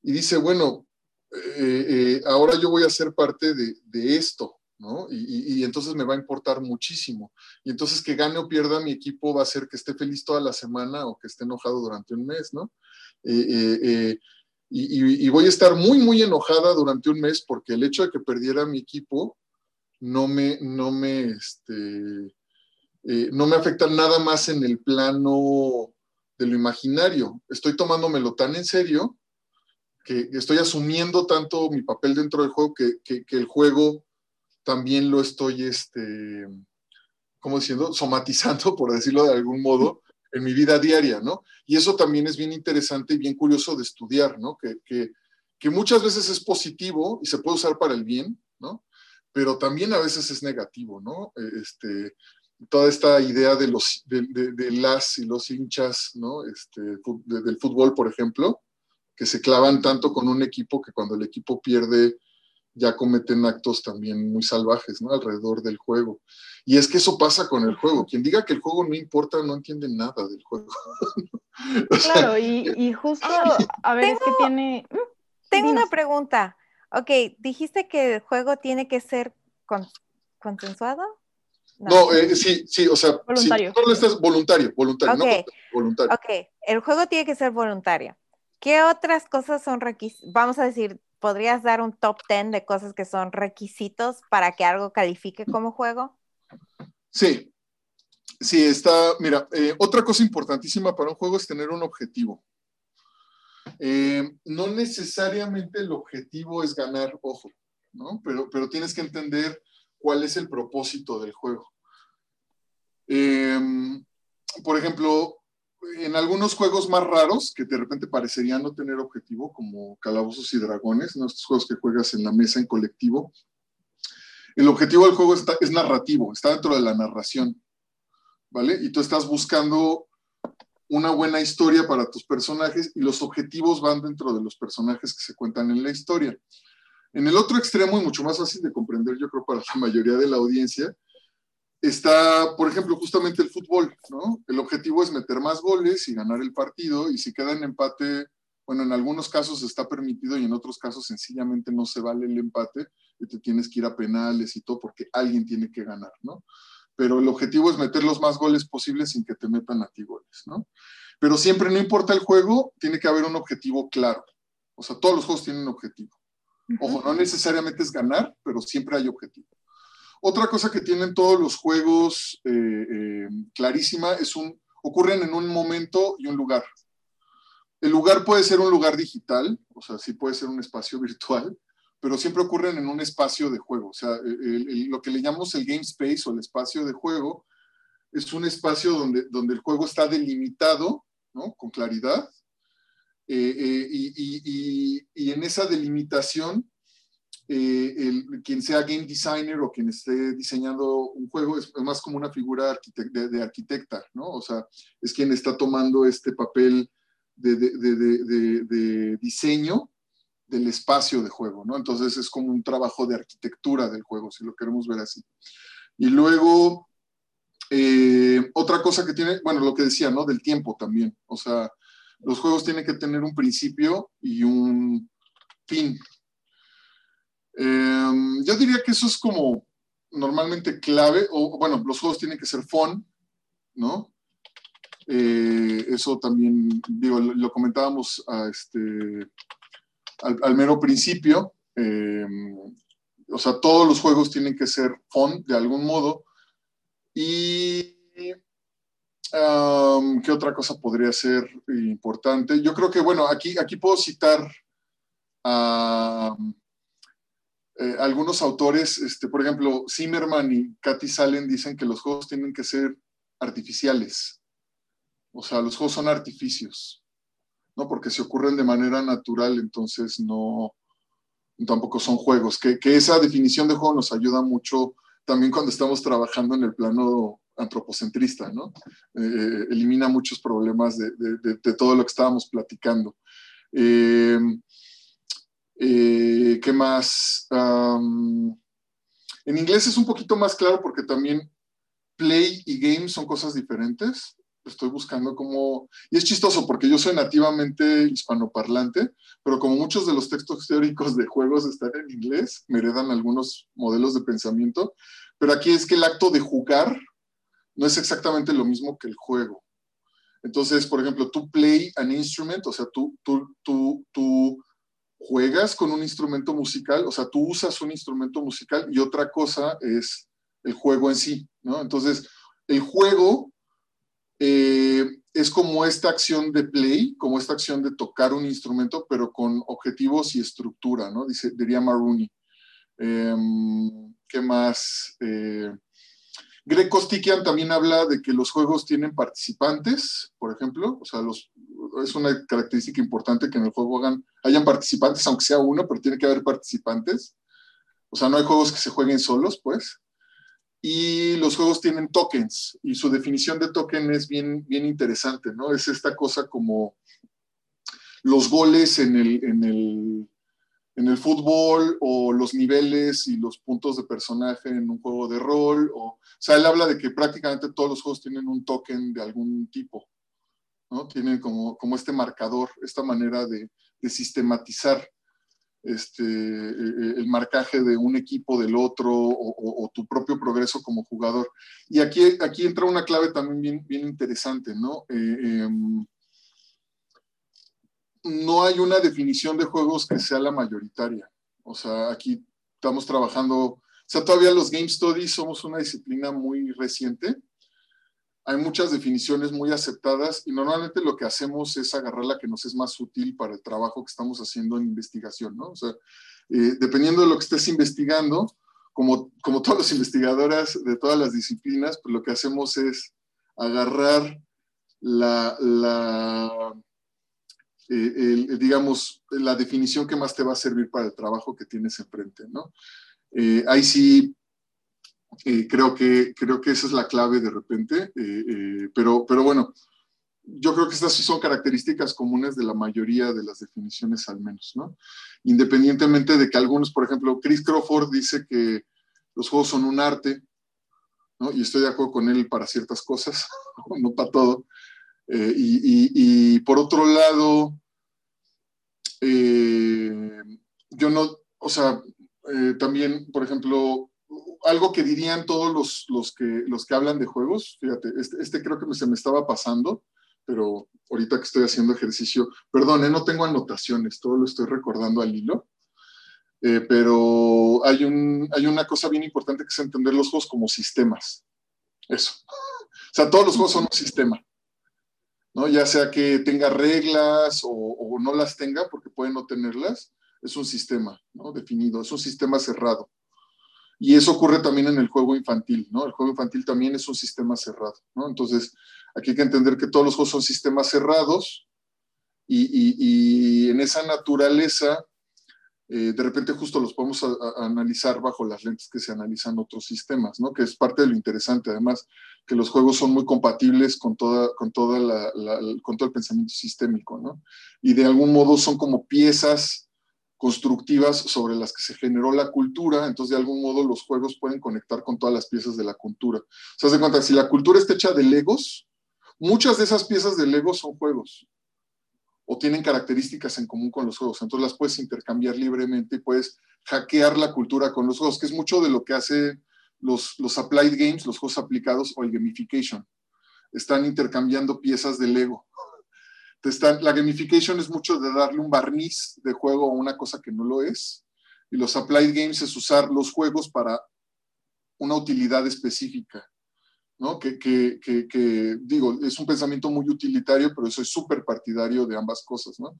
y dice, bueno, eh, eh, ahora yo voy a ser parte de, esto, ¿no? Y, entonces me va a importar muchísimo. Y entonces que gane o pierda mi equipo va a ser que esté feliz toda la semana o que esté enojado durante un mes, ¿no? Eh, y, voy a estar muy, muy enojada durante un mes porque el hecho de que perdiera mi equipo no me, no me, este, no me afecta nada más en el plano de lo imaginario. Estoy tomándomelo tan en serio que estoy asumiendo tanto mi papel dentro del juego que, el juego también lo estoy, este, ¿cómo diciendo? Somatizando, por decirlo de algún modo, en mi vida diaria, ¿no? Y eso también es bien interesante y bien curioso de estudiar, ¿no? Que, muchas veces es positivo y se puede usar para el bien. Pero también a veces es negativo, ¿no? Este, toda esta idea de, los, de, las y los hinchas, ¿no? Este, del fútbol, por ejemplo, que se clavan tanto con un equipo que cuando el equipo pierde ya cometen actos también muy salvajes, ¿no? Alrededor del juego. Y es que eso pasa con el juego. Quien diga que el juego no importa no entiende nada del juego. claro, y, justo, a ver, es que tiene... Mm, tengo una pregunta. Ok, dijiste que el juego tiene que ser consensuado. No, eh, sí, sí, o sea, voluntario. Si estás voluntario, voluntario, okay. no voluntario. Ok, el juego tiene que ser voluntario. ¿Qué otras cosas son requisitos? Vamos a decir, ¿podrías dar un top 10 de cosas que son requisitos para que algo califique como juego? Sí, sí, está, mira, eh, otra cosa importantísima para un juego es tener un objetivo. Eh, no necesariamente el objetivo es ganar, ojo, ¿no? Pero, pero tienes que entender cuál es el propósito del juego. Eh, por ejemplo, en algunos juegos más raros, que de repente parecerían no tener objetivo, como Calabozos y Dragones, ¿no? estos juegos que juegas en la mesa en colectivo, el objetivo del juego está, es narrativo, está dentro de la narración, ¿vale? Y tú estás buscando una buena historia para tus personajes y los objetivos van dentro de los personajes que se cuentan en la historia. En el otro extremo, y mucho más fácil de comprender, yo creo, para la mayoría de la audiencia, está, por ejemplo, justamente el fútbol, ¿no? El objetivo es meter más goles y ganar el partido, y si queda en empate, bueno, en algunos casos está permitido y en otros casos sencillamente no se vale el empate y te tienes que ir a penales y todo porque alguien tiene que ganar, ¿no? Pero el objetivo es meter los más goles posibles sin que te metan a ti goles, ¿no? Pero siempre, no importa el juego, tiene que haber un objetivo claro. O sea, todos los juegos tienen un objetivo. Ojo, no necesariamente es ganar, pero siempre hay objetivo. Otra cosa que tienen todos los juegos eh, eh, clarísima es un, ocurren en un momento y un lugar. El lugar puede ser un lugar digital, o sea, sí puede ser un espacio virtual, pero siempre ocurren en un espacio de juego. O sea, lo que le llamamos el game space o el espacio de juego es un espacio donde, donde el juego está delimitado, ¿no? Con claridad. Eh, y, y, en esa delimitación eh, el, quien sea game designer o quien esté diseñando un juego es, más como una figura de, arquitecta, ¿no? O sea, es quien está tomando este papel de, de, diseño del espacio de juego, ¿no? Entonces es como un trabajo de arquitectura del juego, si lo queremos ver así. Y luego, eh, otra cosa que tiene, bueno, lo que decía, ¿no? Del tiempo también. O sea, los juegos tienen que tener un principio y un fin. Em, yo diría que eso es como normalmente clave, o bueno, los juegos tienen que ser fun, ¿no? Eh, eso también, digo, lo, comentábamos a este, al, mero principio. Em, o sea, todos los juegos tienen que ser fun de algún modo. Y ¿Qué otra cosa podría ser importante? Yo creo que, bueno, aquí, aquí puedo citar a eh, algunos autores, este, por ejemplo, Zimmerman y Katy Salen dicen que los juegos tienen que ser artificiales. O sea, los juegos son artificios, ¿no? Porque se ocurren de manera natural, entonces no, tampoco son juegos. Que, que esa definición de juego nos ayuda mucho también cuando estamos trabajando en el plano antropocentrista, ¿no? Eh, elimina muchos problemas de, todo lo que estábamos platicando. Eh, eh, ¿Qué más? en inglés es un poquito más claro porque también play y game son cosas diferentes. Estoy buscando cómo... Y es chistoso porque yo soy nativamente hispanoparlante, pero como muchos de los textos teóricos de juegos están en inglés, me heredan algunos modelos de pensamiento, pero aquí es que el acto de jugar no es exactamente lo mismo que el juego. Entonces, por ejemplo, tú play an instrument, o sea, tú, tú, tú, tú juegas con un instrumento musical, o sea, tú usas un instrumento musical y otra cosa es el juego en sí, ¿no? Entonces, el juego eh, es como esta acción de play, como esta acción de tocar un instrumento, pero con objetivos y estructura, ¿no? Dice, diría Maruni. Em, ¿Qué más? Eh, Greg Kostikian también habla de que los juegos tienen participantes, por ejemplo, o sea, es una característica importante que en el juego hagan, hayan participantes, aunque sea uno, pero tiene que haber participantes. O sea, no hay juegos que se jueguen solos, pues. Y los juegos tienen tokens, y su definición de token es bien, bien interesante, ¿no? Es esta cosa como los goles en el, en el en el fútbol o los niveles y los puntos de personaje en un juego de rol. O, o sea, él habla de que prácticamente todos los juegos tienen un token de algún tipo, ¿no? Tienen como, como este marcador, esta manera de, de sistematizar este, e, e, el marcaje de un equipo del otro o, tu propio progreso como jugador. Y aquí, aquí entra una clave también bien, bien interesante, ¿no? Eh, em, no hay una definición de juegos que sea la mayoritaria. O sea, aquí estamos trabajando, o sea, todavía los Game Studies somos una disciplina muy reciente. Hay muchas definiciones muy aceptadas y normalmente lo que hacemos es agarrar la que nos es más útil para el trabajo que estamos haciendo en investigación, ¿no? O sea, eh, dependiendo de lo que estés investigando, como, como todas las investigadoras de todas las disciplinas, pues lo que hacemos es agarrar la, la eh, digamos, la definición que más te va a servir para el trabajo que tienes enfrente, ¿no? Eh, ahí sí, eh, creo, que, creo que esa es la clave de repente, pero, pero bueno, yo creo que estas son características comunes de la mayoría de las definiciones al menos, ¿no? Independientemente de que algunos, por ejemplo, Chris Crawford dice que los juegos son un arte, ¿no? Y estoy de acuerdo con él para ciertas cosas, no para todo. Eh, y, por otro lado, eh, yo no, o sea, eh, también, por ejemplo, algo que dirían todos los, los, que, los que hablan de juegos, fíjate, este, este creo que se me estaba pasando, pero ahorita que estoy haciendo ejercicio, perdón, no tengo anotaciones, todo lo estoy recordando al hilo. pero hay, un, hay una cosa bien importante que es entender los juegos como sistemas. Eso. O sea, todos los juegos son un sistema. ¿no? Ya sea que tenga reglas o, no las tenga, porque puede no tenerlas, es un sistema ¿no? definido, es un sistema cerrado. Y eso ocurre también en el juego infantil, ¿no? El juego infantil también es un sistema cerrado, ¿no? Entonces, aquí hay que entender que todos los juegos son sistemas cerrados y en esa naturaleza eh, de repente justo los podemos analizar bajo las lentes que se analizan otros sistemas, ¿no? Que es parte de lo interesante, además, que los juegos son muy compatibles con, toda, con, toda la, con todo el pensamiento sistémico, ¿no? Y de algún modo son como piezas constructivas sobre las que se generó la cultura, entonces de algún modo los juegos pueden conectar con todas las piezas de la cultura. Se hace cuenta, si la cultura está hecha de legos, muchas de esas piezas de legos son juegos o tienen características en común con los juegos, entonces las puedes intercambiar libremente y puedes hackear la cultura con los juegos, que es mucho de lo que hace los, los applied games, los juegos aplicados o el gamification. Están intercambiando piezas de Lego la gamification es mucho de darle un barniz de juego a una cosa que no lo es. Y los applied games es usar los juegos para una utilidad específica. ¿no? Que, que, que, digo, es un pensamiento muy utilitario, pero soy súper partidario de ambas cosas. ¿no?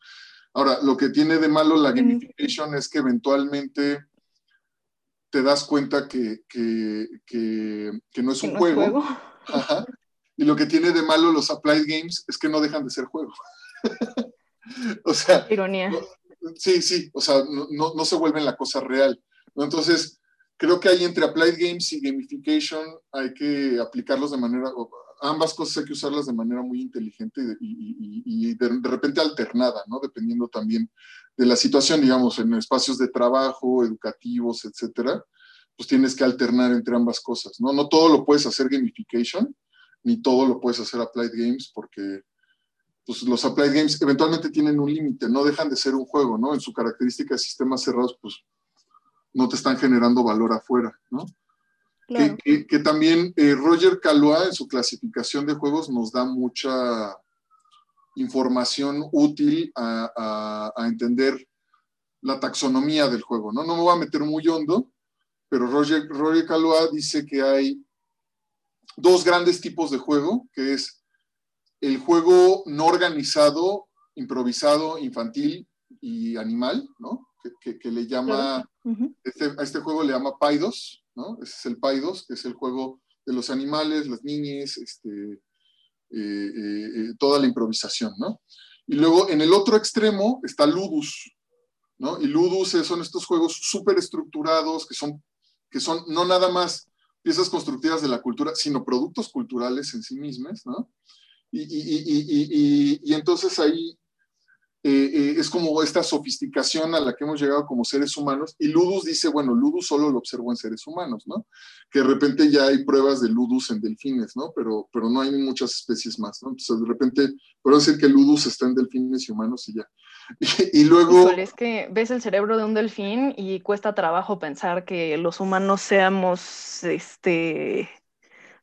Ahora, lo que tiene de malo la gamification es que eventualmente te das cuenta que, no es un juego. Y lo que tiene de malo los applied games es que no dejan de ser juegos. o sea. Ironía. sí, sí, o sea, no, no, se vuelven la cosa real. Entonces, creo que hay entre applied games y gamification hay que aplicarlos de manera, ambas cosas hay que usarlas de manera muy inteligente y, y, de, de, repente alternada, ¿no? Dependiendo también de la situación, digamos, en espacios de trabajo, educativos, etcétera, pues tienes que alternar entre ambas cosas, ¿no? No todo lo puedes hacer gamification, ni todo lo puedes hacer Applied Games porque pues, los Applied Games eventualmente tienen un límite, no dejan de ser un juego, ¿no? En su característica de sistemas cerrados, pues no te están generando valor afuera, ¿no? Que, también eh, Roger Calois en su clasificación de juegos nos da mucha información útil a, entender la taxonomía del juego, ¿no? No me voy a meter muy hondo, pero Roger, Roger Calois dice que hay dos grandes tipos de juego, que es el juego no organizado, improvisado, infantil y animal, ¿no? Que, le llama, este, a este juego le llama Paidos, ¿no? Ese es el Paidos, que es el juego de los animales, las niñas, este, eh, eh, eh, toda la improvisación, ¿no? Y luego en el otro extremo está Ludus, ¿no? Y Ludus son estos juegos súper estructurados que son, que son no nada más piezas constructivas de la cultura, sino productos culturales en sí mismas, ¿no? Y, entonces ahí eh, eh, es como esta sofisticación a la que hemos llegado como seres humanos, y Ludus dice, bueno, Ludus solo lo observo en seres humanos, ¿no? Que de repente ya hay pruebas de Ludus en delfines, ¿no? Pero, pero no hay muchas especies más, ¿no? Entonces de repente, puedo decir que Ludus está en delfines y humanos y ya. Y, luego... es que ves el cerebro de un delfín y cuesta trabajo pensar que los humanos seamos, este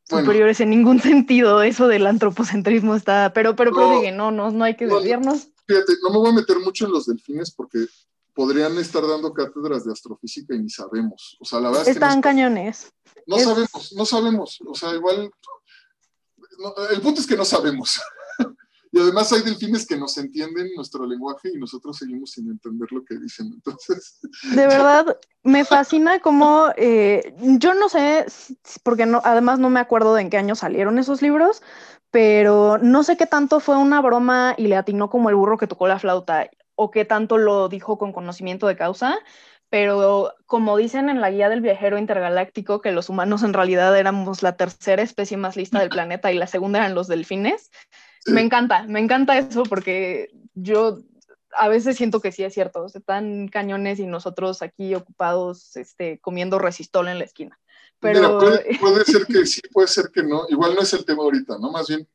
superiores en ningún sentido. Eso del antropocentrismo está, pero, pero, no, no, no, no hay que desviarnos. Fíjate, no me voy a meter mucho en los delfines porque podrían estar dando cátedras de astrofísica y ni sabemos. O sea, la verdad es que Están cañones. No sabemos, no sabemos. O sea, igual. el punto es que no sabemos. y además hay delfines que nos entienden nuestro lenguaje y nosotros seguimos sin entender lo que dicen. Entonces. De verdad, me fascina cómo. Eh, yo no sé, porque no, además no me acuerdo de en qué año salieron esos libros, pero no sé qué tanto fue una broma y le atinó como el burro que tocó la flauta o qué tanto lo dijo con conocimiento de causa, pero como dicen en la guía del viajero intergaláctico que los humanos en realidad éramos la tercera especie más lista del planeta y la segunda eran los delfines, me encanta, me encanta eso porque yo a veces siento que sí es cierto, están cañones y nosotros aquí ocupados este, comiendo resistol en la esquina. Pero... puede, ser que sí, puede ser que no. Igual no es el tema ahorita, ¿no? Más bien,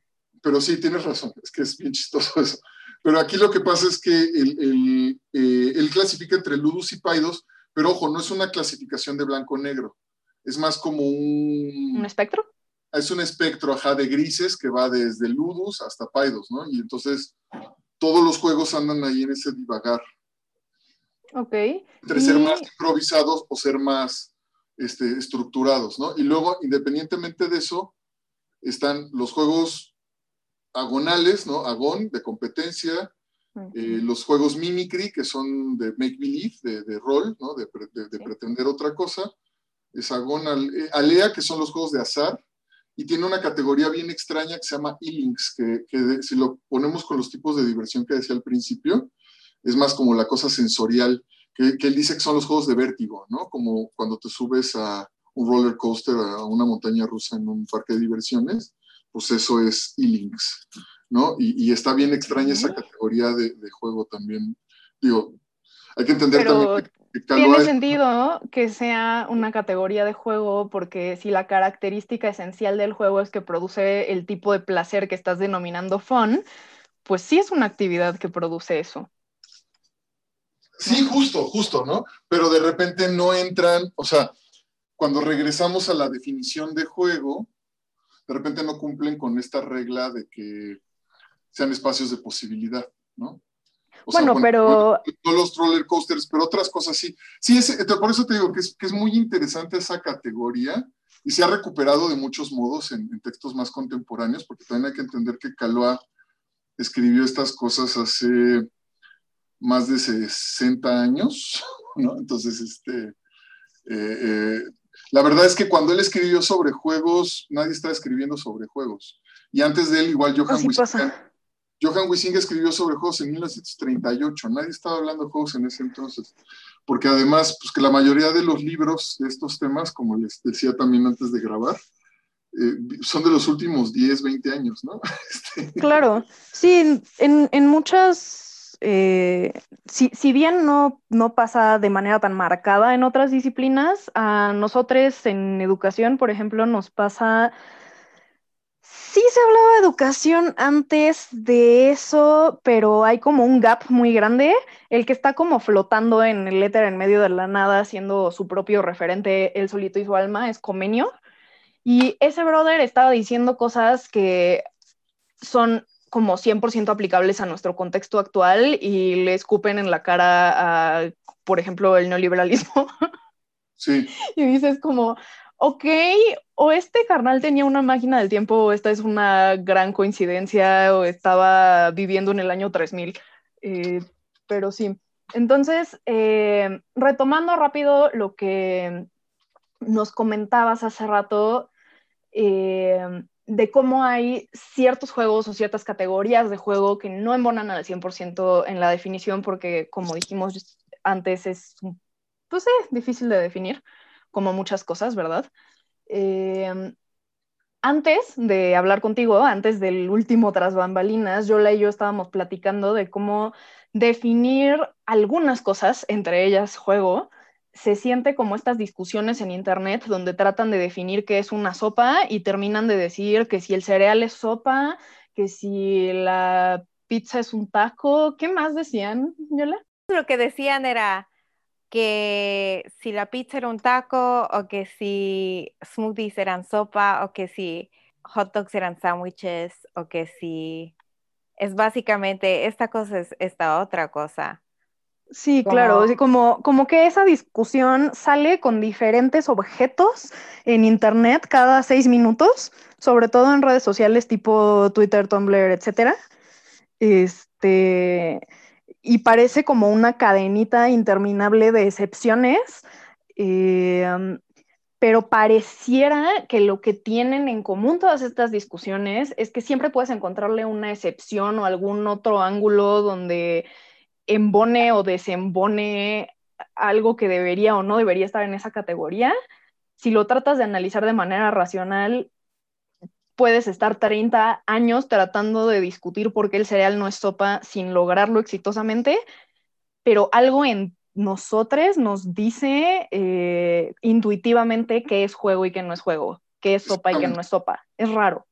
pero sí, tienes razón, es que es bien chistoso eso. Pero aquí lo que pasa es que él, eh, clasifica entre ludus y paidos, pero ojo, no es una clasificación de blanco-negro, es más como un... ¿Un espectro? Es un espectro, ajá, de grises que va desde ludus hasta paidos, ¿no? Y entonces todos los juegos andan ahí en ese divagar. Ok. Entre ser más improvisados o ser más este, estructurados, ¿no? Y luego, independientemente de eso, están los juegos agonales, ¿no? Agón, de competencia, eh, los juegos mimicry, que son de make believe, de, rol, ¿no? De, pretender otra cosa. Es agón, alea, que son los juegos de azar. Y tiene una categoría bien extraña que se llama e-links, que, que si lo ponemos con los tipos de diversión que decía al principio, es más como la cosa sensorial que, él dice que son los juegos de vértigo, ¿no? Como cuando te subes a un roller coaster, a una montaña rusa en un parque de diversiones, pues eso es e-links, ¿no? Y, está bien extraña esa categoría de, juego también. Digo, Hay que entender también Tiene sentido que sea una categoría de juego porque si la característica esencial del juego es que produce el tipo de placer que estás denominando fun, pues sí es una actividad que produce eso. Sí, justo, justo, ¿no? Pero de repente no entran, o sea, cuando regresamos a la definición de juego, de repente no cumplen con esta regla de que sean espacios de posibilidad, ¿no? Bueno, pero... No, los roller coasters, pero otras cosas sí. Sí, por eso te digo que es, que es, muy interesante esa categoría y se ha recuperado de muchos modos en, textos más contemporáneos, porque también hay que entender que Caloa escribió estas cosas hace más de 60 años, ¿no? Entonces, este, eh, eh, la verdad es que cuando él escribió sobre juegos, nadie estaba escribiendo sobre juegos. Y antes de él, igual Johan Wissinga, Johan escribió sobre juegos en 1938. Nadie estaba hablando de juegos en ese entonces. Porque además, pues que la mayoría de los libros de estos temas, como les decía también antes de grabar, eh, son de los últimos 10, 20 años, ¿no? Este, claro, sí, en, en muchas, eh, si, si, bien no, no pasa de manera tan marcada en otras disciplinas, a nosotros en educación, por ejemplo, nos pasa... Sí se hablaba de educación antes de eso, pero hay como un gap muy grande. El que está como flotando en el éter en medio de la nada, siendo su propio referente, él solito y su alma, es Comenio. Y ese brother estaba diciendo cosas que son como 100% aplicables a nuestro contexto actual y le escupen en la cara a, por ejemplo, el neoliberalismo. Sí. Y dices como, ok, o este carnal tenía una máquina del tiempo, o esta es una gran coincidencia, o estaba viviendo en el año 3000. Eh, pero sí. Entonces, eh, retomando rápido lo que nos comentabas hace rato, eh, de cómo hay ciertos juegos o ciertas categorías de juego que no embonan al 100% en la definición porque, como dijimos antes, es, pues, difícil de definir, como muchas cosas, ¿verdad? Eh, antes de hablar contigo, antes del último tras bambalinas, Yola y yo estábamos platicando de cómo definir algunas cosas, entre ellas juego, se siente como estas discusiones en internet donde tratan de definir qué es una sopa y terminan de decir que si el cereal es sopa, que si la pizza es un taco, ¿qué más decían, Yola? Lo que decían era que si la pizza era un taco o que si smoothies eran sopa o que si hot dogs eran sándwiches o que si es básicamente esta cosa es esta otra cosa. Sí, claro, como, como que esa discusión sale con diferentes objetos en Internet cada seis minutos, sobre todo en redes sociales tipo Twitter, Tumblr, etcétera. Este, y parece como una cadenita interminable de excepciones, eh, pero pareciera que lo que tienen en común todas estas discusiones es que siempre puedes encontrarle una excepción o algún otro ángulo donde embone o desembone algo que debería o no debería estar en esa categoría, si lo tratas de analizar de manera racional, puedes estar 30 años tratando de discutir por qué el cereal no es sopa sin lograrlo exitosamente, pero algo en nosotros nos dice eh, intuitivamente qué es juego y qué no es juego, qué es sopa y qué no es sopa. Es raro.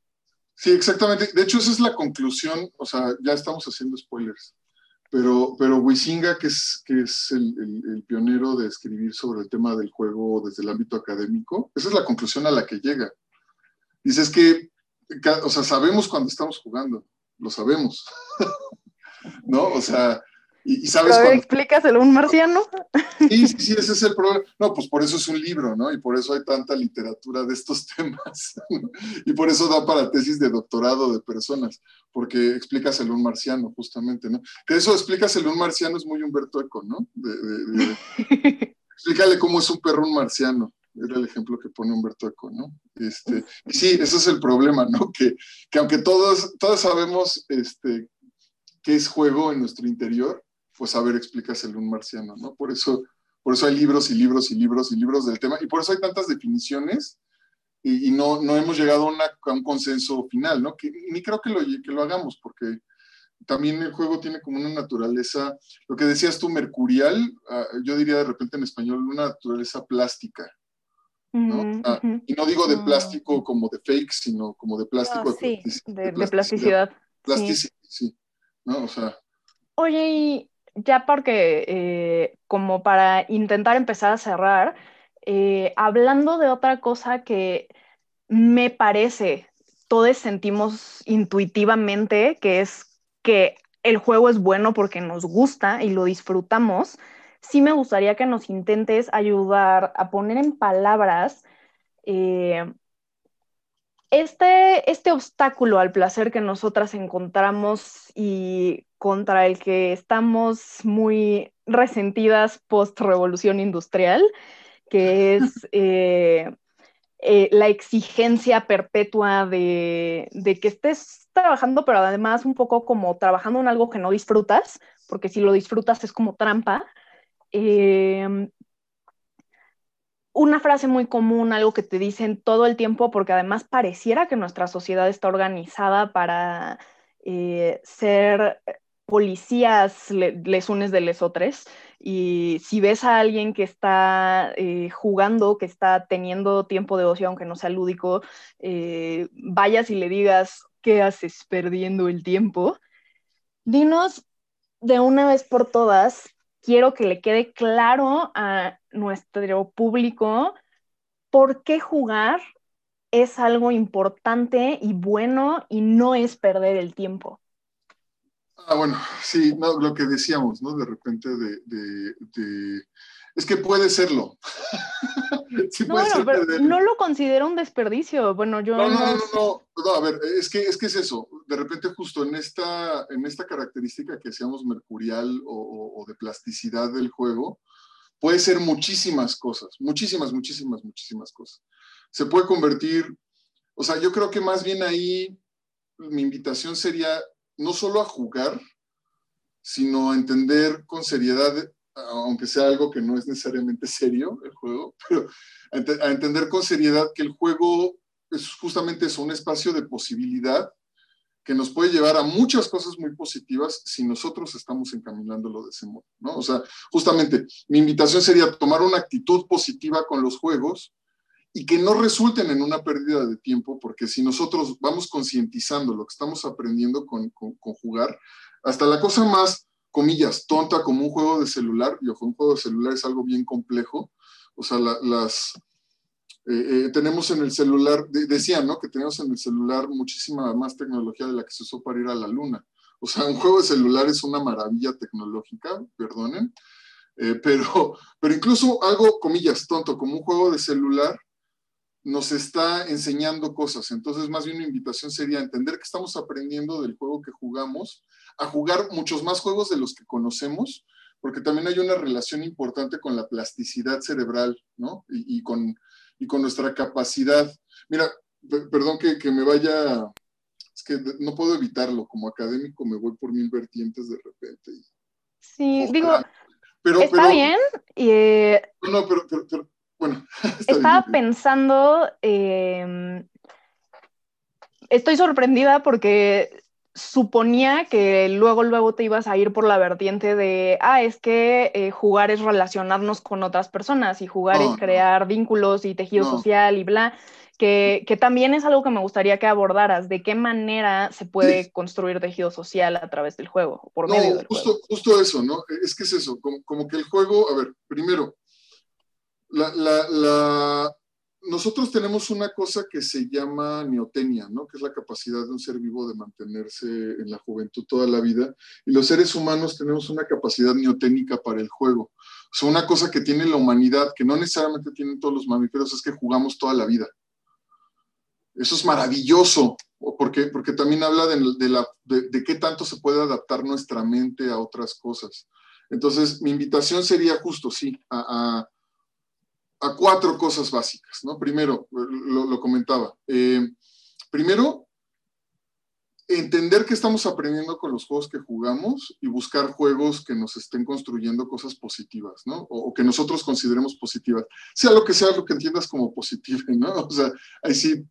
Sí, exactamente. De hecho, esa es la conclusión, o sea, ya estamos haciendo spoilers pero, pero Wisinga, que es, que es el, pionero de escribir sobre el tema del juego desde el ámbito académico, esa es la conclusión a la que llega. Dices que, o sea, sabemos cuando estamos jugando, lo sabemos, ¿no? O sea, y, sabes Pero explícaselo un marciano. Sí, sí, sí, ese es el problema. No, pues por eso es un libro, ¿no? Y por eso hay tanta literatura de estos temas. Y por eso da para tesis de doctorado de personas, porque explícaselo un marciano, justamente, ¿no? Que eso explícaselo un marciano es muy Humberto Eco, ¿no? explícale cómo es un perro un marciano. Era el ejemplo que pone Humberto Eco, ¿no? Este, y sí, ese es el problema, ¿no? Que, que aunque todos, todos sabemos este, qué es juego en nuestro interior, pues a ver, explícaselo un marciano, ¿no? Por eso, por eso hay libros y libros y libros y libros del tema, y por eso hay tantas definiciones y, no, no hemos llegado a, un consenso final, ¿no? Que, ni creo que lo, que lo hagamos, porque también el juego tiene como una naturaleza, lo que decías tú, mercurial, ah, yo diría de repente en español, una naturaleza plástica. ¿No? Ah, y no digo de mm. plástico como de fake, sino como de plástico. sí, de, plasticidad. Plasticidad, sí. ¿no? O sea. Oye, y ya porque, eh, como para intentar empezar a cerrar, eh, hablando de otra cosa que me parece, todos sentimos intuitivamente, que es que el juego es bueno porque nos gusta y lo disfrutamos, sí me gustaría que nos intentes ayudar a poner en palabras eh, este, este obstáculo al placer que nosotras encontramos y contra el que estamos muy resentidas post-revolución industrial, que es eh, eh, la exigencia perpetua de, que estés trabajando, pero además un poco como trabajando en algo que no disfrutas, porque si lo disfrutas es como trampa. Em, una frase muy común, algo que te dicen todo el tiempo, porque además pareciera que nuestra sociedad está organizada para eh, ser policías les unes de lesotres y si ves a alguien que está eh, jugando, que está teniendo tiempo de ocio, aunque no sea lúdico, eh, vayas y le digas, ¿qué haces perdiendo el tiempo? Dinos de una vez por todas, quiero que le quede claro a nuestro público por qué jugar es algo importante y bueno y no es perder el tiempo. Ah, bueno, sí, no, lo que decíamos, ¿no? De repente de, es que puede serlo. no, no lo considero un desperdicio. Bueno, yo no, no, no, no, a ver, es que, es que es eso. De repente justo en esta, en esta característica que decíamos mercurial o, o de plasticidad del juego, puede ser muchísimas cosas, muchísimas, muchísimas, muchísimas cosas. Se puede convertir, o sea, yo creo que más bien ahí mi invitación sería no solo a jugar, sino a entender con seriedad, aunque sea algo que no es necesariamente serio el juego, pero a, entender con seriedad que el juego es justamente eso, un espacio de posibilidad que nos puede llevar a muchas cosas muy positivas si nosotros estamos encaminándolo de ese modo, ¿no? O sea, justamente mi invitación sería tomar una actitud positiva con los juegos, y que no resulten en una pérdida de tiempo, porque si nosotros vamos concientizando lo que estamos aprendiendo con, con, jugar, hasta la cosa más, comillas, tonta como un juego de celular, y ojo, un juego de celular es algo bien complejo, o sea, las... Eh, eh, tenemos en el celular, decían, ¿no? Que tenemos en el celular muchísima más tecnología de la que se usó para ir a la luna. O sea, un juego de celular es una maravilla tecnológica, perdonen, eh, pero, pero incluso algo, comillas, tonto, como un juego de celular, nos está enseñando cosas. Entonces, más bien una invitación sería entender que estamos aprendiendo del juego que jugamos, a jugar muchos más juegos de los que conocemos, porque también hay una relación importante con la plasticidad cerebral, ¿no? Y, con, y con nuestra capacidad. Mira, perdón que, me vaya, es que no puedo evitarlo, como académico me voy por mil vertientes de repente. Sí, digo, pero, está bien. Y, no, no, pero, pero bueno, estaba pensando, em, estoy sorprendida porque suponía que luego, luego te ibas a ir por la vertiente de, ah, es que eh, jugar es relacionarnos con otras personas y jugar es crear vínculos y tejido social y bla, que, también es algo que me gustaría que abordaras, de qué manera se puede construir tejido social a través del juego, por medio del justo, Justo eso, ¿no? Es que es eso, como que el juego, a ver, primero, nosotros tenemos una cosa que se llama neotenia, ¿no? que es la capacidad de un ser vivo de mantenerse en la juventud toda la vida. Y los seres humanos tenemos una capacidad neoténica para el juego. O una cosa que tiene la humanidad, que no necesariamente tienen todos los mamíferos, es que jugamos toda la vida. Eso es maravilloso, porque, porque también habla de, qué tanto se puede adaptar nuestra mente a otras cosas. Entonces, mi invitación sería justo, sí, a cuatro cosas básicas, ¿no? Primero, lo, comentaba. Eh, primero, entender que estamos aprendiendo con los juegos que jugamos y buscar juegos que nos estén construyendo cosas positivas, ¿no? O, que nosotros consideremos positivas. Sea lo que sea lo que entiendas como positivo, ¿no? O sea, ahí sí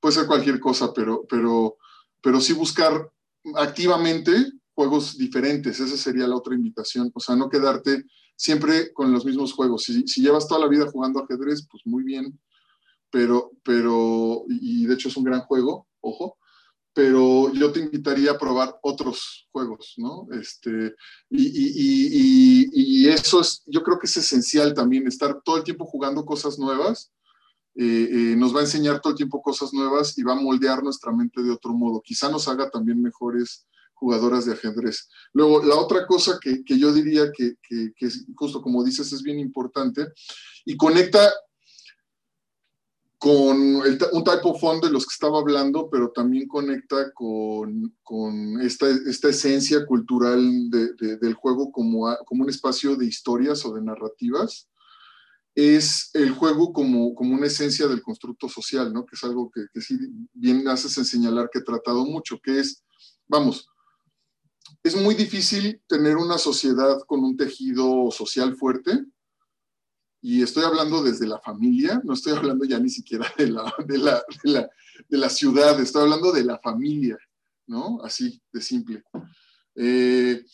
puede ser cualquier cosa, pero, pero, pero sí buscar activamente juegos diferentes, esa sería la otra invitación, o sea, no quedarte siempre con los mismos juegos. Si, llevas toda la vida jugando ajedrez, pues muy bien, pero, pero, y de hecho es un gran juego, ojo, pero yo te invitaría a probar otros juegos, ¿no? Este, y, y, eso es, yo creo que es esencial también, estar todo el tiempo jugando cosas nuevas, eh, eh, nos va a enseñar todo el tiempo cosas nuevas y va a moldear nuestra mente de otro modo. Quizá nos haga también mejores jugadoras de ajedrez. Luego, la otra cosa que, que yo diría que, que, que, justo como dices, es bien importante y conecta con el, un type of fund de los que estaba hablando, pero también conecta con, con esta, esta, esencia cultural de, de, del juego como, a, como un espacio de historias o de narrativas es el juego como, como una esencia del constructo social, ¿no? Que es algo que, que sí bien haces en señalar que he tratado mucho, que es, vamos, es muy difícil tener una sociedad con un tejido social fuerte, y estoy hablando desde la familia, no estoy hablando ya ni siquiera de la, de la, de la, ciudad, estoy hablando de la familia, ¿no? Así de simple. Eh,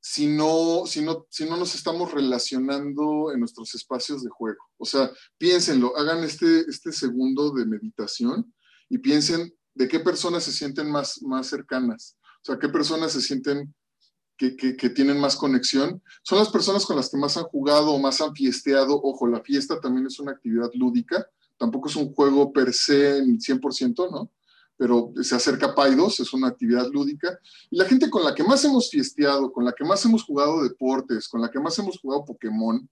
si no, si, no, si no nos estamos relacionando en nuestros espacios de juego. O sea, piénsenlo, hagan este, este segundo de meditación y piensen de qué personas se sienten más, más cercanas. O sea, qué personas se sienten que, tienen más conexión. Son las personas con las que más han jugado o más han fiesteado. Ojo, la fiesta también es una actividad lúdica. Tampoco es un juego per se en 100%, ¿no? pero se acerca a Paidos, es una actividad lúdica, y la gente con la que más hemos fiesteado, con la que más hemos jugado deportes, con la que más hemos jugado Pokémon,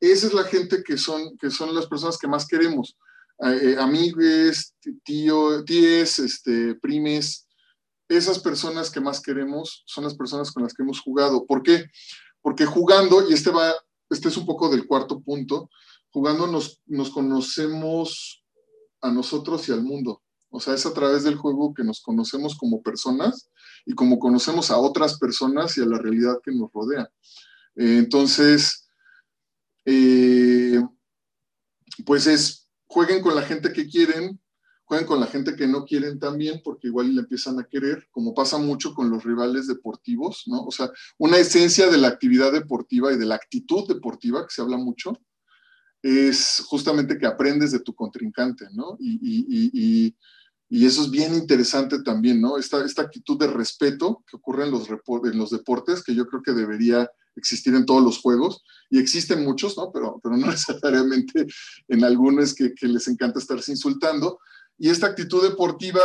esa es la gente que son, que son las personas que más queremos. Eh, amigues, tío, tíes, este, primes, esas personas que más queremos son las personas con las que hemos jugado. ¿Por qué? Porque jugando, y este va, este es un poco del cuarto punto, jugando nos, nos conocemos a nosotros y al mundo. O sea, es a través del juego que nos conocemos como personas y como conocemos a otras personas y a la realidad que nos rodea. Eh, entonces, eh, pues es, jueguen con la gente que quieren, jueguen con la gente que no quieren también, porque igual le empiezan a querer, como pasa mucho con los rivales deportivos, ¿no? O sea, una esencia de la actividad deportiva y de la actitud deportiva, que se habla mucho, es justamente que aprendes de tu contrincante, ¿no? Y, y, y, y eso es bien interesante también, ¿no? Esta, esta actitud de respeto que ocurre en los, en los deportes, que yo creo que debería existir en todos los juegos, y existen muchos, ¿no? Pero, pero no necesariamente en algunos que, que les encanta estarse insultando. Y esta actitud deportiva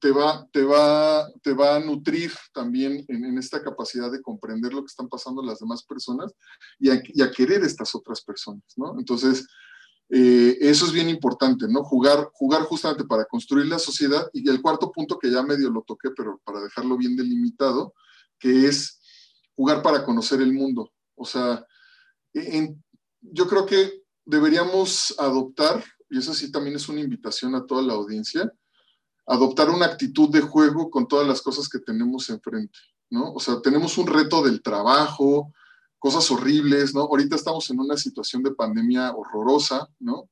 te va, te va, te va a nutrir también en, esta capacidad de comprender lo que están pasando las demás personas y a, querer estas otras personas, ¿no? Entonces, eh, eso es bien importante, ¿no? Jugar, jugar justamente para construir la sociedad. Y el cuarto punto que ya medio lo toqué, pero para dejarlo bien delimitado, que es jugar para conocer el mundo. O sea, yo creo que deberíamos adoptar, y eso sí también es una invitación a toda la audiencia, adoptar una actitud de juego con todas las cosas que tenemos enfrente, ¿no? O sea, tenemos un reto del trabajo, cosas horribles, ¿no? Ahorita estamos en una situación de pandemia horrorosa, ¿no?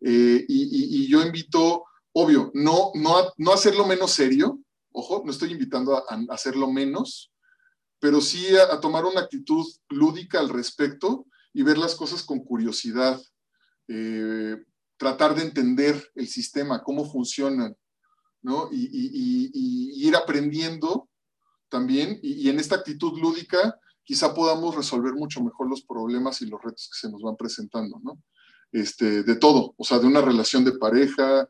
Eh, y, yo invito, obvio, no, no, no hacerlo menos serio, ojo, no estoy invitando a, hacerlo menos, pero sí a, a, tomar una actitud lúdica al respecto y ver las cosas con curiosidad, eh, tratar de entender el sistema, cómo funcionan, ¿no? Y, ir aprendiendo también, y en esta actitud lúdica, quizá podamos resolver mucho mejor los problemas y los retos que se nos van presentando, ¿no? Este, de todo, o sea, de una relación de pareja,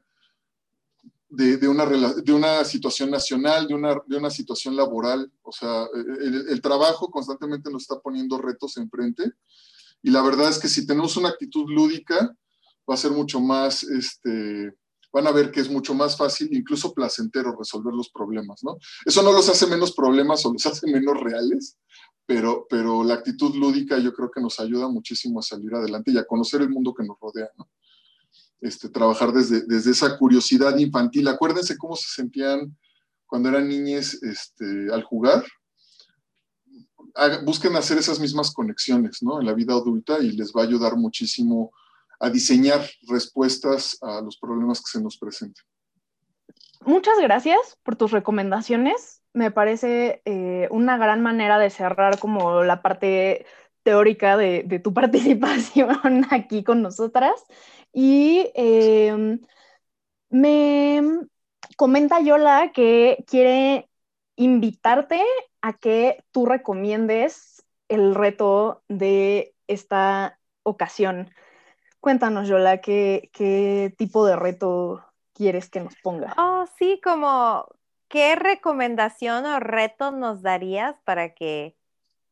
de, de, una, de una situación nacional, de una, de una situación laboral, o sea, el, el, trabajo constantemente nos está poniendo retos enfrente y la verdad es que si tenemos una actitud lúdica, va a ser mucho más, este, van a ver que es mucho más fácil, incluso placentero, resolver los problemas, ¿no? Eso no los hace menos problemas o los hace menos reales, pero, pero la actitud lúdica yo creo que nos ayuda muchísimo a salir adelante y a conocer el mundo que nos rodea. Este, trabajar desde, desde esa curiosidad infantil. Acuérdense cómo se sentían cuando eran niñes este, al jugar. Busquen hacer esas mismas conexiones ¿no? en la vida adulta y les va a ayudar muchísimo a diseñar respuestas a los problemas que se nos presenten. Muchas gracias por tus recomendaciones me parece eh, una gran manera de cerrar como la parte teórica de, tu participación aquí con nosotras. Y em, me comenta Yola que quiere invitarte a que tú recomiendes el reto de esta ocasión. Cuéntanos, Yola, ¿qué, qué tipo de reto quieres que nos ponga? Oh, sí, como, ¿qué recomendación o reto nos darías para que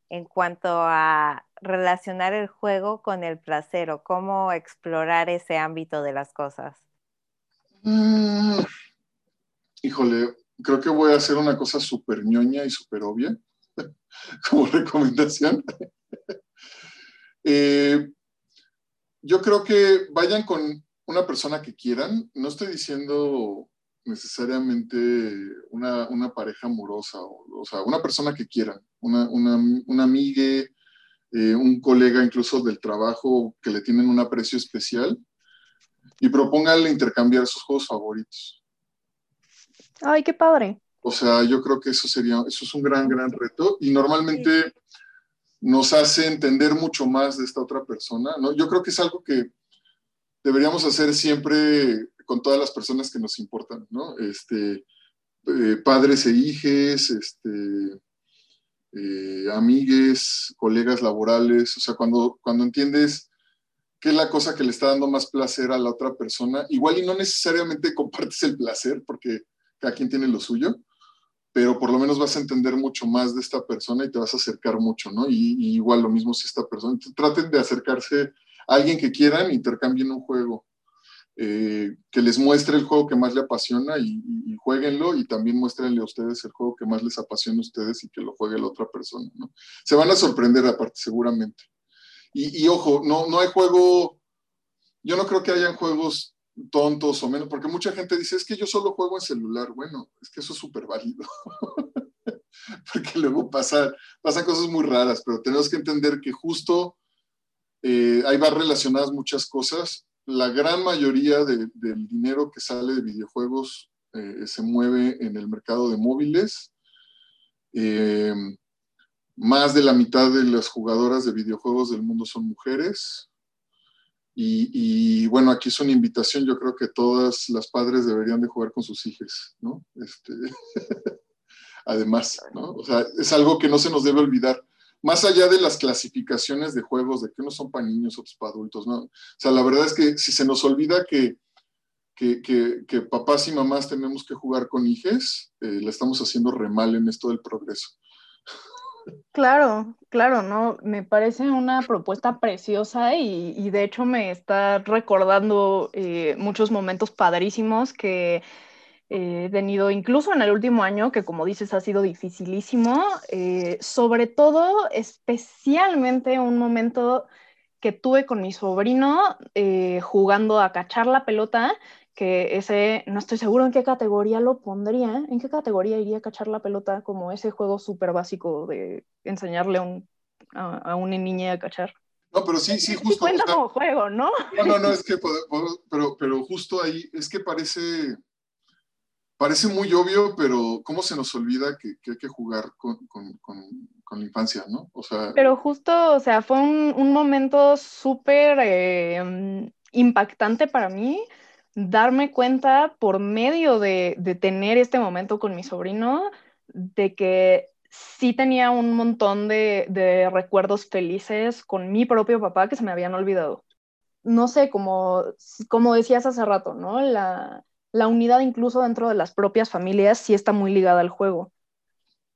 en cuanto a relacionar el juego con el placer o cómo explorar ese ámbito de las cosas? Mm, híjole, creo que voy a hacer una cosa súper ñoña y súper obvia como recomendación. Eh, yo creo que vayan con una persona que quieran. No estoy diciendo necesariamente una, pareja amorosa, o, sea, una persona que quieran, una, una, amiga, eh, un colega incluso del trabajo que le tienen un aprecio especial y propónganle intercambiar sus juegos favoritos. Ay, qué padre. O sea, yo creo que eso sería, eso es un gran, gran reto y normalmente nos hace entender mucho más de esta otra persona, ¿no? Yo creo que es algo que deberíamos hacer siempre con todas las personas que nos importan, ¿no? Este, eh, padres e hijes, este, eh, amigues, colegas laborales, o sea, cuando, cuando entiendes qué es la cosa que le está dando más placer a la otra persona, igual y no necesariamente compartes el placer, porque cada quien tiene lo suyo, pero por lo menos vas a entender mucho más de esta persona y te vas a acercar mucho, ¿no? Y, igual lo mismo si esta persona, traten de acercarse alguien que quieran, intercambien un juego. Eh, que les muestre el juego que más le apasiona y, jueguenlo y también muéstrenle a ustedes el juego que más les apasiona a ustedes y que lo juegue la otra persona. ¿no? Se van a sorprender aparte, seguramente. Y, ojo, no, no hay juego, yo no creo que hayan juegos tontos o menos, porque mucha gente dice, es que yo solo juego en celular. Bueno, es que eso es súper válido. porque luego pasa, pasan cosas muy raras, pero tenemos que entender que justo eh, ahí va relacionadas muchas cosas. La gran mayoría del dinero que sale de videojuegos eh, se mueve en el mercado de móviles. Eh, más de la mitad de las jugadoras de videojuegos del mundo son mujeres. Y, bueno, aquí es una invitación, yo creo que todas las padres deberían de jugar con sus hijos, ¿no? Este, además, ¿no? O sea, es algo que no se nos debe olvidar más allá de las clasificaciones de juegos, de que unos son para niños, otros para adultos, ¿no? O sea, la verdad es que si se nos olvida que, que, papás y mamás tenemos que jugar con hijes, eh, estamos haciendo re mal en esto del progreso. Claro, claro, ¿no? Me parece una propuesta preciosa y, de hecho me está recordando eh, muchos momentos padrísimos que he tenido incluso en el último año, que como dices ha sido dificilísimo, eh, sobre todo, especialmente un momento que tuve con mi sobrino eh, jugando a cachar la pelota, que ese, no estoy seguro en qué categoría lo pondría, en qué categoría iría a cachar la pelota, como ese juego súper básico de enseñarle a, una niña a cachar. No, pero sí, sí, justo. Cuenta como juego, ¿no? No, no, no, es que, pero, pero justo ahí, es que parece, parece muy obvio, pero ¿cómo se nos olvida que, hay que jugar con, la infancia, ¿no? Pero justo, o sea, fue un, momento súper eh, impactante para mí darme cuenta por medio de, tener este momento con mi sobrino de que sí tenía un montón de, de recuerdos felices con mi propio papá que se me habían olvidado. No sé, como, como decías hace rato, ¿no? La, la unidad incluso dentro de las propias familias sí está muy ligada al juego.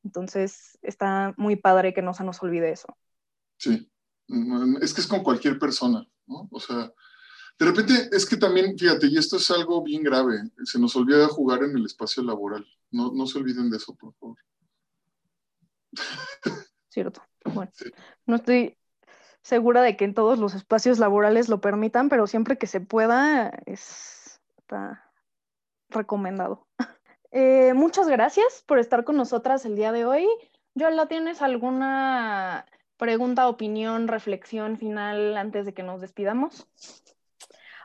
Entonces está muy padre que no se nos olvide eso. Sí, es que es con cualquier persona, ¿no? O sea, de repente es que también, fíjate, y esto es algo bien grave, se nos olvida jugar en el espacio laboral. No, no se olviden de eso, por favor. Cierto. Bueno, no estoy segura de que en todos los espacios laborales lo permitan, pero siempre que se pueda, es, está, recomendado. Eh, muchas gracias por estar con nosotras el día de hoy. Yola, ¿tienes alguna pregunta, opinión, reflexión final antes de que nos despidamos?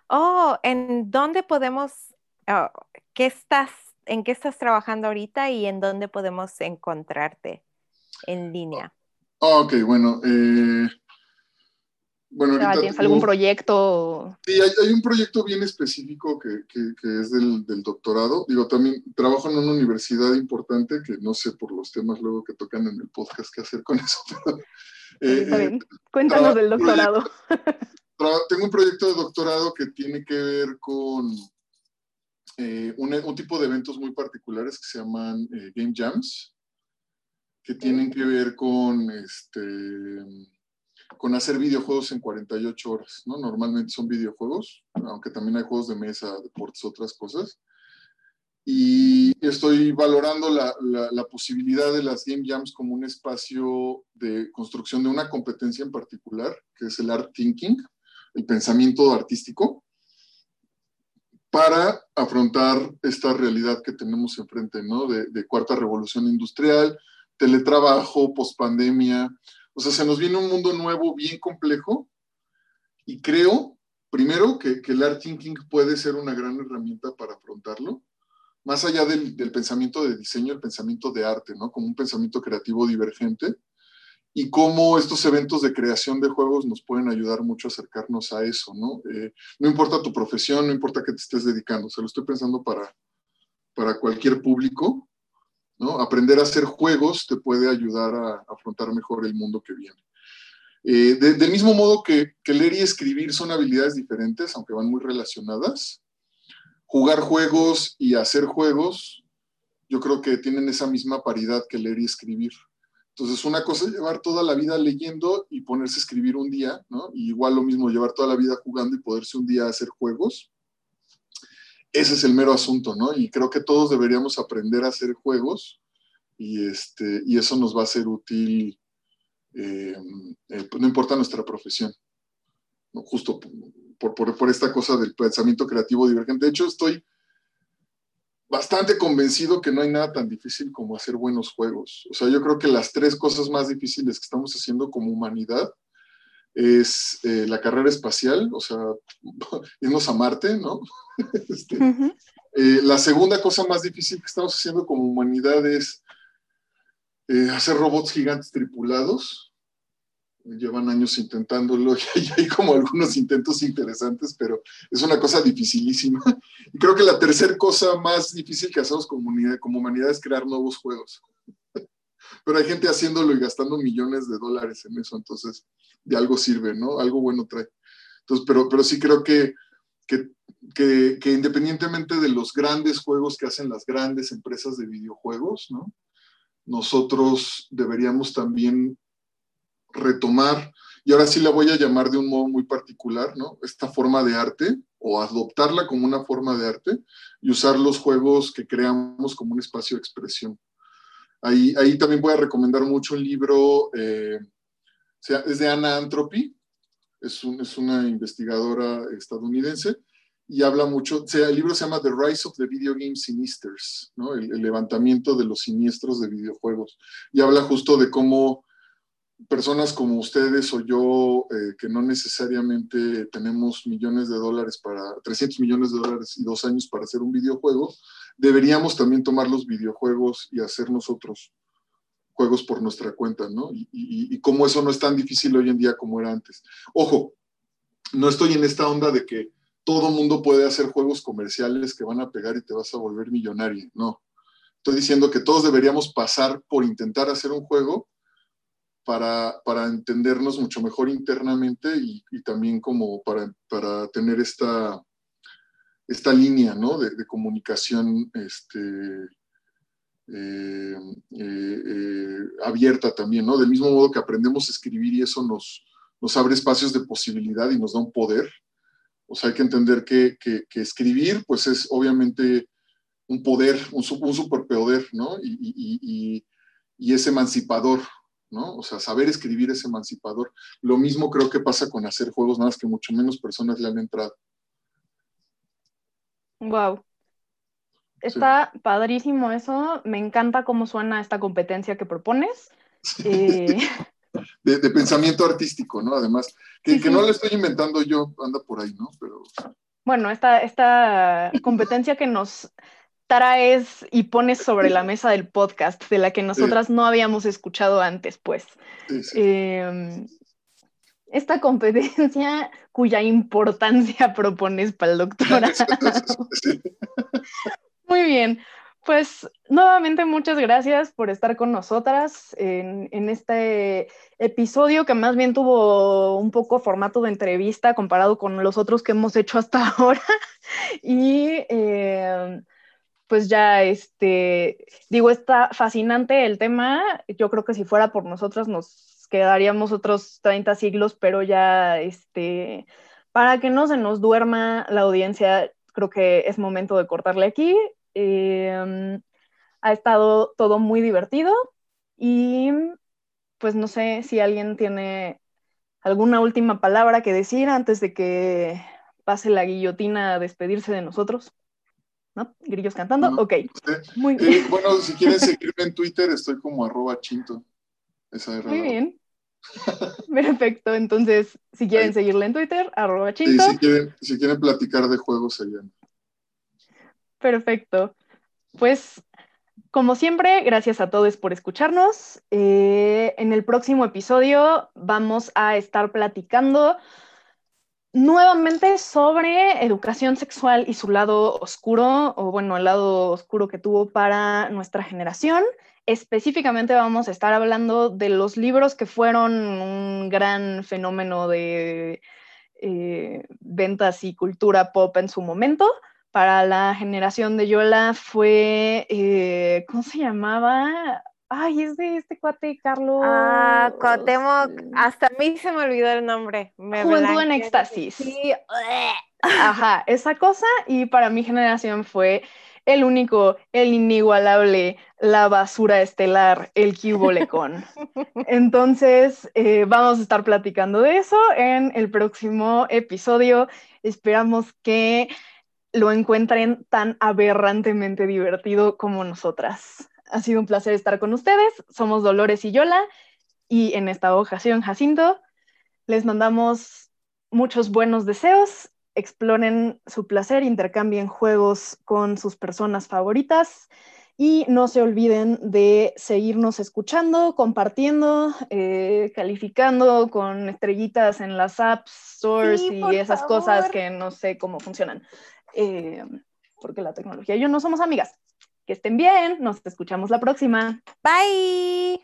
Oh, ¿en dónde podemos, oh, qué estás en qué estás trabajando ahorita y en dónde podemos encontrarte en línea. Ah, ok, bueno. Eh, bueno ¿Tienes algún proyecto? Sí, hay, un proyecto bien específico que, es del, doctorado. Digo, también trabajo en una universidad importante que no sé por los temas luego que tocan en el podcast qué hacer con eso. Eh, eh, Cuéntanos del doctorado. tengo un proyecto de doctorado que tiene que ver con eh, un, tipo de eventos muy particulares que se llaman Game Jams, que tienen que ver con este con hacer videojuegos en 48 horas, ¿no? Normalmente son videojuegos, aunque también hay juegos de mesa, deportes, otras cosas. Y estoy valorando la, posibilidad de las Game Jams como un espacio de construcción de una competencia en particular, que es el art thinking, el pensamiento artístico, para afrontar esta realidad que tenemos enfrente, ¿no? De, cuarta revolución industrial, teletrabajo, pospandemia, o sea, se nos viene un mundo nuevo bien complejo y creo, primero, que, el art thinking puede ser una gran herramienta para afrontarlo, más allá del, pensamiento de diseño, el pensamiento de arte, ¿no? Como un pensamiento creativo divergente y cómo estos eventos de creación de juegos nos pueden ayudar mucho a acercarnos a eso, ¿no? Eh, no importa tu profesión, no importa qué te estés dedicando, se lo estoy pensando para, para cualquier público Aprender a hacer juegos te puede ayudar a, afrontar mejor el mundo que viene. Eh, del mismo modo que, leer y escribir son habilidades diferentes, aunque van muy relacionadas, jugar juegos y hacer juegos, yo creo que tienen esa misma paridad que leer y escribir. Entonces, una cosa es llevar toda la vida leyendo y ponerse a escribir un día, ¿no? Y igual lo mismo, llevar toda la vida jugando y poderse un día hacer juegos ese es el mero asunto, ¿no? Y creo que todos deberíamos aprender a hacer juegos y, este, y eso nos va a ser útil, eh, eh, pues no importa nuestra profesión, justo por, por, esta cosa del pensamiento creativo divergente. De hecho, estoy bastante convencido que no hay nada tan difícil como hacer buenos juegos. O sea, yo creo que las tres cosas más difíciles que estamos haciendo como humanidad es eh, la carrera espacial, o sea, irnos a Marte, ¿no? Este, eh, la segunda cosa más difícil que estamos haciendo como humanidad es eh, hacer robots gigantes tripulados. Llevan años intentándolo y hay como algunos intentos interesantes, pero es una cosa dificilísima. Y creo que la tercera cosa más difícil que hacemos como como humanidad es crear nuevos juegos pero hay gente haciéndolo y gastando millones de dólares en eso, entonces de algo sirve, ¿no? Algo bueno trae. Entonces, pero, pero sí creo que, que, que, independientemente de los grandes juegos que hacen las grandes empresas de videojuegos, ¿no? Nosotros deberíamos también retomar, y ahora sí la voy a llamar de un modo muy particular, ¿no? Esta forma de arte, o adoptarla como una forma de arte, y usar los juegos que creamos como un espacio de expresión. Ahí, ahí también voy a recomendar mucho un libro, eh, es de Anna Anthropy, es, es, una investigadora estadounidense, y habla mucho, el libro se llama The Rise of the Video Game Sinisters, ¿no? el, levantamiento de los siniestros de videojuegos, y habla justo de cómo personas como ustedes o yo, eh, que no necesariamente tenemos millones de dólares para, 300 millones de dólares y dos años para hacer un videojuego, deberíamos también tomar los videojuegos y hacer nosotros juegos por nuestra cuenta, ¿no? Y, y, cómo eso no es tan difícil hoy en día como era antes. Ojo, no estoy en esta onda de que todo mundo puede hacer juegos comerciales que van a pegar y te vas a volver millonario, no. Estoy diciendo que todos deberíamos pasar por intentar hacer un juego para, para entendernos mucho mejor internamente y, también como para, para tener esta, esta línea ¿no? de, comunicación este, eh, eh, eh, abierta también, ¿no? Del mismo modo que aprendemos a escribir y eso nos, nos abre espacios de posibilidad y nos da un poder. O hay que entender que, que, escribir, pues es obviamente un poder, un, un superpoder, ¿no? Y, y, y, y, es emancipador, ¿no? O sea, saber escribir es emancipador. Lo mismo creo que pasa con hacer juegos, nada más que mucho menos personas le han entrado. Wow. Está padrísimo eso. Me encanta cómo suena esta competencia que propones. Eh, de, pensamiento artístico, ¿no? Además, que, no lo estoy inventando yo, anda por ahí, ¿no? Pero... Bueno, esta, esta competencia que nos traes y pones sobre la mesa del podcast, de la que nosotras no habíamos escuchado antes, pues. Em, esta competencia cuya importancia propones para el doctorado. Muy bien. Pues nuevamente muchas gracias por estar con nosotras en, este episodio que más bien tuvo un poco formato de entrevista comparado con los otros que hemos hecho hasta ahora. Y em, pues ya, este, digo, está fascinante el tema. Yo creo que si fuera por nosotras nos quedaríamos otros 30 siglos, pero ya, este, para que no se nos duerma la audiencia, creo que es momento de cortarle aquí. Em, ha estado todo muy divertido y pues no sé si alguien tiene alguna última palabra que decir antes de que pase la guillotina a despedirse de nosotros. ¿No? Grillos cantando, ok. Muy eh, bien. bueno, si quieren seguirme en Twitter, estoy como arroba chinto. Muy bien. Perfecto, entonces si quieren seguirle en Twitter, arroba chinto. si quieren, si quieren platicar de juegos allá. Perfecto. Pues, como siempre, gracias a todos por escucharnos. Eh, en el próximo episodio vamos a estar platicando nuevamente sobre educación sexual y su lado oscuro, o bueno, el lado oscuro que tuvo para nuestra generación. Específicamente vamos a estar hablando de los libros que fueron un gran fenómeno de eh, ventas y cultura pop en su momento para la generación de Yola fue, eh, ¿cómo se llamaba? Ay, es de este cuate, Carlos. Ah, Cuauhtémoc, hasta a mí se me olvidó el nombre. Me Juventud en éxtasis. Sí. Ajá, esa cosa. Y para mi generación fue el único, el inigualable, la basura estelar, el cubolecón. Entonces, eh, vamos a estar platicando de eso en el próximo episodio. Esperamos que lo encuentren tan aberrantemente divertido como nosotras. Ha sido un placer estar con ustedes. Somos Dolores y Yola y en esta ocasión Jacinto. Les mandamos muchos buenos deseos. Exploren su placer, intercambien juegos con sus personas favoritas y no se olviden de seguirnos escuchando, compartiendo, eh, calificando con estrellitas en las apps, stores y esas cosas que no sé cómo funcionan. Eh, porque la tecnología y yo no somos amigas. Que estén bien, nos escuchamos la próxima. Bye.